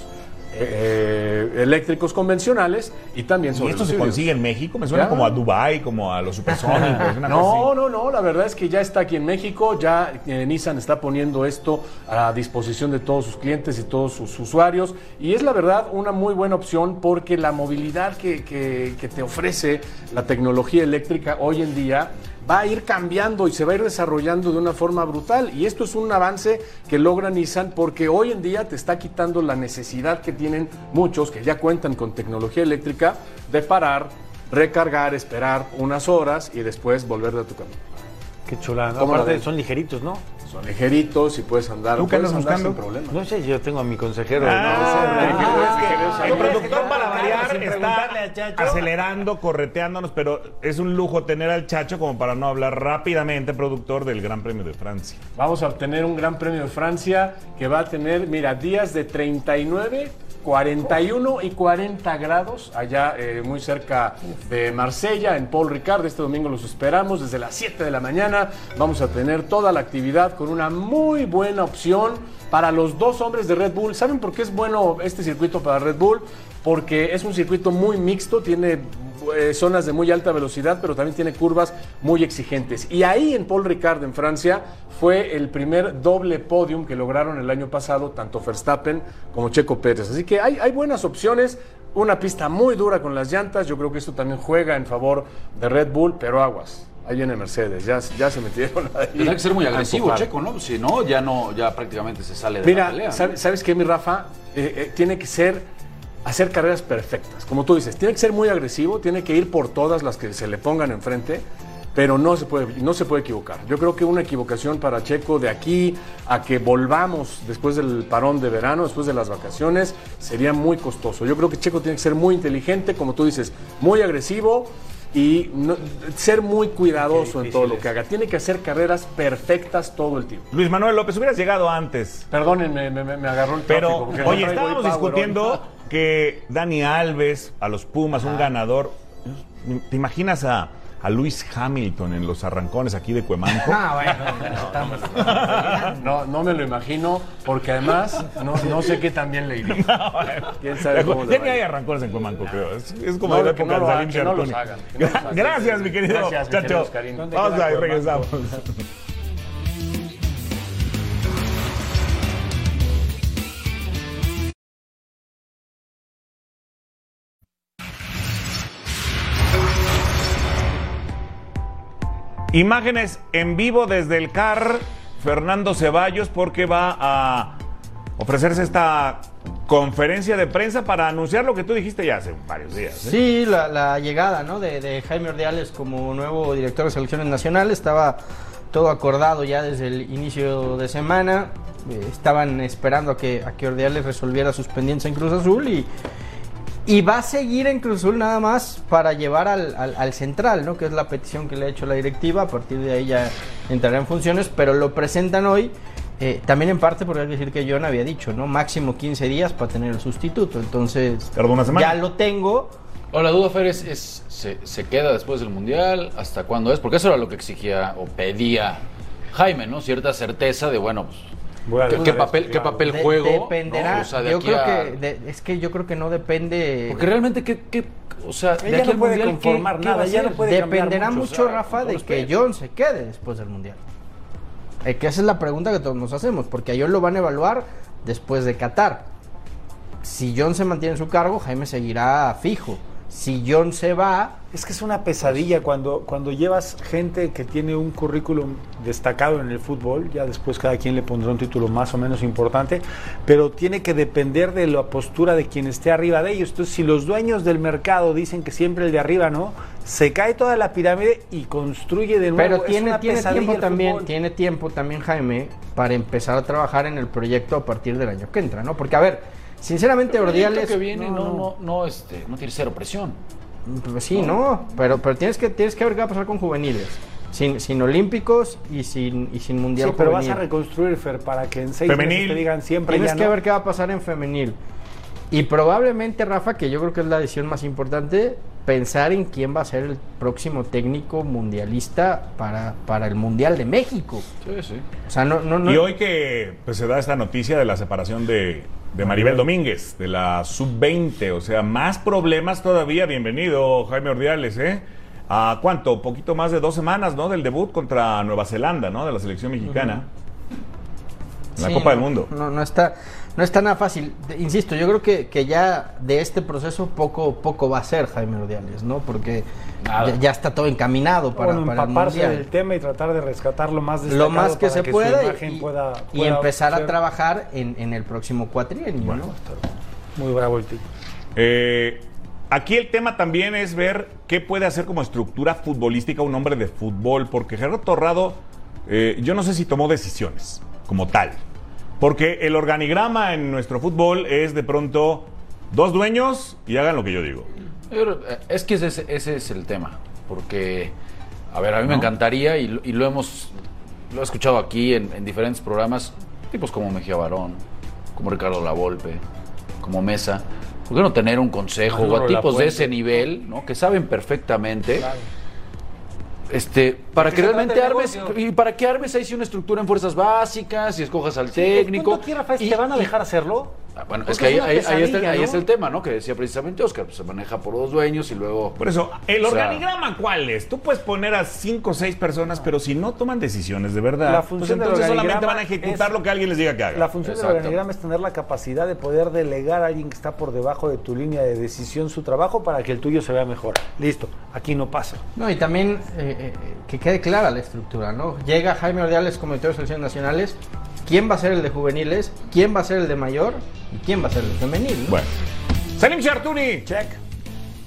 eh, eléctricos convencionales y también ¿Y sobre esto los se híbridos. consigue en México? Me suena Ya. como a Dubai, como a los supersónicos. [LAUGHS] una No, no, no, la verdad es que ya está aquí en México, ya eh, Nissan está poniendo esto a disposición de todos sus clientes y todos sus usuarios y es la verdad una muy buena opción porque la movilidad que, que- que te ofrece la tecnología eléctrica hoy en día va a ir cambiando y se va a ir desarrollando de una forma brutal y esto es un avance que logra Nissan porque hoy en día te está quitando la necesidad que tienen muchos que ya cuentan con tecnología eléctrica de parar, recargar, esperar unas horas y después volver de tu camino. Qué chulada. ¿no? ¿Cómo la Aparte, son ligeritos, ¿no? Son ligeritos y puedes andar, ¿Tú puedes andar buscando? sin problema. No sé, yo tengo a mi consejero. Ah, ¿no? El productor para variar está acelerando, correteándonos, pero es un lujo tener al Chacho como para no hablar rápidamente, productor del Gran Premio de Francia. Vamos a obtener un gran premio de Francia que va a tener, mira, días de 39, 41 y 40 grados allá eh, muy cerca de Marsella, en Paul Ricard. Este domingo los esperamos desde las 7 de la mañana. Vamos a tener toda la actividad con una muy buena opción para los dos hombres de Red Bull. ¿Saben por qué es bueno este circuito para Red Bull? Porque es un circuito muy mixto, tiene eh, zonas de muy alta velocidad, pero también tiene curvas muy exigentes. Y ahí en Paul Ricard, en Francia, fue el primer doble podium que lograron el año pasado, tanto Verstappen como Checo Pérez. Así que hay, hay buenas opciones. Una pista muy dura con las llantas. Yo creo que esto también juega en favor de Red Bull, pero aguas. Ahí viene Mercedes, ya, ya se metieron ahí. Tendrá que ser muy agresivo. Checo, ¿no? Si no, ya no, ya prácticamente se sale de la Mira, pelea. ¿no? ¿sabe- ¿sabes qué, mi Rafa? Eh, eh, tiene que ser hacer carreras perfectas. Como tú dices, tiene que ser muy agresivo, tiene que ir por todas las que se le pongan enfrente, pero no se puede, no se puede equivocar. Yo creo que una equivocación para Checo de aquí a que volvamos después del parón de verano, después de las vacaciones, sería muy costoso. Yo creo que Checo tiene que ser muy inteligente, como tú dices, muy agresivo. Y no- ser muy cuidadoso en todo lo que haga. Tiene que hacer carreras perfectas todo el tiempo. Luis Manuel López, hubieras llegado antes. Perdónenme, me, me- me agarró el Pero, tráfico, no oye, estábamos discutiendo hoy. que Dani Alves, a los Pumas, un ganador. ¿Te imaginas a, a Luis Hamilton en los arrancones aquí de Cuemanco? [LAUGHS] Ah, bueno, estamos. No, no me lo imagino, porque además no, no sé qué también le iría. [LAUGHS] ¿Quién sabe cómo le Ya ni a hay arrancones en Cuemanco, creo. Es, es como No, de la época no de Salim no no. [LAUGHS] Gracias, mi querido Gracias, mi querido. Oscarín. ¿Dónde Vamos Cuemanco? regresamos. Imágenes en vivo desde el CAR, Fernando Ceballos, porque va a ofrecerse esta conferencia de prensa para anunciar lo que tú dijiste ya hace varios días. ¿eh? Sí, la, llegada de, Jaime Ordiales como nuevo director de selecciones nacionales estaba todo acordado ya desde el inicio de semana. Eh, estaban esperando a que, a que Ordiales resolviera sus pendientes en Cruz Azul y, y va a seguir en Cruz Azul nada más para llevar al, al- al central, ¿no? que es la petición que le ha hecho la directiva. A partir de ahí ya entrará en funciones, pero lo presentan hoy. eh, también en parte porque hay que decir que John había dicho, ¿no? Máximo 15 días para tener el sustituto. Entonces, una semana. ya lo tengo. O la duda, Fer, es, es- se, se queda después del Mundial? ¿Hasta cuándo es? Porque eso era lo que exigía o pedía Jaime, ¿no? Cierta certeza de, bueno, pues, Voy a ¿qué, papel, qué papel De- juego? Dependerá. ¿no? O sea, de yo creo a- que de- es que yo creo que no depende. Porque realmente, ¿qué, qué- o sea, de aquí no puede Mundial, ¿qué- conformar qué nada, ya no puede dependerá mucho, mucho, o sea, Rafa, de que. John se quede después del mundial. Eh, que esa es la pregunta que todos nos hacemos, porque a John lo van a evaluar después de Qatar. Si John se mantiene en su cargo, Jaime seguirá fijo. Si John se va, Es que es una pesadilla cuando, cuando llevas gente que tiene un currículum destacado en el fútbol, ya después cada quien le pondrá un título más o menos importante, pero tiene que depender de la postura de quien esté arriba de ellos. Entonces, si los dueños del mercado dicen que siempre el de arriba no, se cae toda la pirámide y construye de nuevo. pero tiene, tiene pesadilla tiempo el también, tiene tiempo también Jaime para empezar a trabajar en el proyecto a partir del año que entra, ¿no? Porque a ver, sinceramente Ordiales que viene no, no, no. este, no tiene cero presión. Pues sí, no, pero, pero tienes que tienes que ver qué va a pasar con juveniles. Sin, sin olímpicos y sin, y sin mundial Sí, pero vas a reconstruir, Fer, para que en seis Femenil. meses te digan siempre Tienes ya que no. ver qué va a pasar en femenil. Y probablemente, Rafa, que yo creo que es la decisión más importante, pensar en quién va a ser el próximo técnico mundialista para, para el Mundial de México. Sí, sí. O sea, no, no, no. Y hoy que pues, se da esta noticia de la separación de de Maribel Domínguez, de la sub-20. O sea, más problemas todavía. Bienvenido, Jaime Ordiales, ¿eh? ¿A cuánto? Poquito más de dos semanas, ¿no? Del debut contra Nueva Zelanda, ¿no? De la selección mexicana. En la Sí, Copa del Mundo. No, no está, no está nada fácil. Insisto, yo creo que, que ya de este proceso poco, poco va a ser Jaime Ordiales, ¿no? Porque ya, ya está todo encaminado para, bueno, para empaparse del tema y tratar de rescatar lo más Lo más que para se su pueda y, pueda- y pueda empezar a trabajar en, en el próximo cuatrienio, ¿no? Muy bravo el tipo. Eh, aquí el tema también es ver qué puede hacer como estructura futbolística un hombre de fútbol, porque Gerardo Torrado, eh, yo no sé si tomó decisiones como tal, porque el organigrama en nuestro fútbol es de pronto dos dueños y hagan lo que yo digo. Yo creo- eh, Es que ese, es- ese es el tema, porque, a ver, a mí me encantaría y, lo- y lo hemos lo he escuchado aquí en, en diferentes programas, tipos como Mejía Barón, como Ricardo Lavolpe, como Mesa. ¿Por qué no tener un consejo o a tipos de ese nivel, ¿no? que saben perfectamente este, para Que realmente armes y para que armes ahí sí una estructura en fuerzas básicas y escojas al técnico. Aquí, Y- ¿te van a dejar hacerlo? Ah, Bueno, Porque es que ahí, ahí- ahí está, el tema, ¿no? Que decía precisamente Oscar, pues se maneja por dos dueños y luego... Por eso, ¿el O sea, organigrama cuál es? Tú puedes poner a cinco o seis personas, pero si no toman decisiones de verdad, La pues función del entonces solamente organigrama van a ejecutar es- lo que alguien les diga que haga. La función Exacto. del organigrama es tener la capacidad de poder delegar a alguien que está por debajo de tu línea de decisión su trabajo para que el tuyo se vea mejor. Listo, aquí no pasa. No, y también eh, eh, que quede clara la estructura, ¿no? Llega Jaime Ordiales como director de selecciones nacionales, ¿quién va a ser el de juveniles? ¿Quién va a ser el de mayor? ¿Y quién va a ser el de femenil? ¿no? Bueno. Salim Chartuni. Check.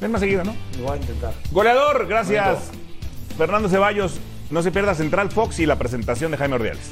Ven más seguido, ¿no? Lo voy a intentar. Goleador, gracias. Fernando Ceballos. No se pierda Central Fox y la presentación de Jaime Ordiales.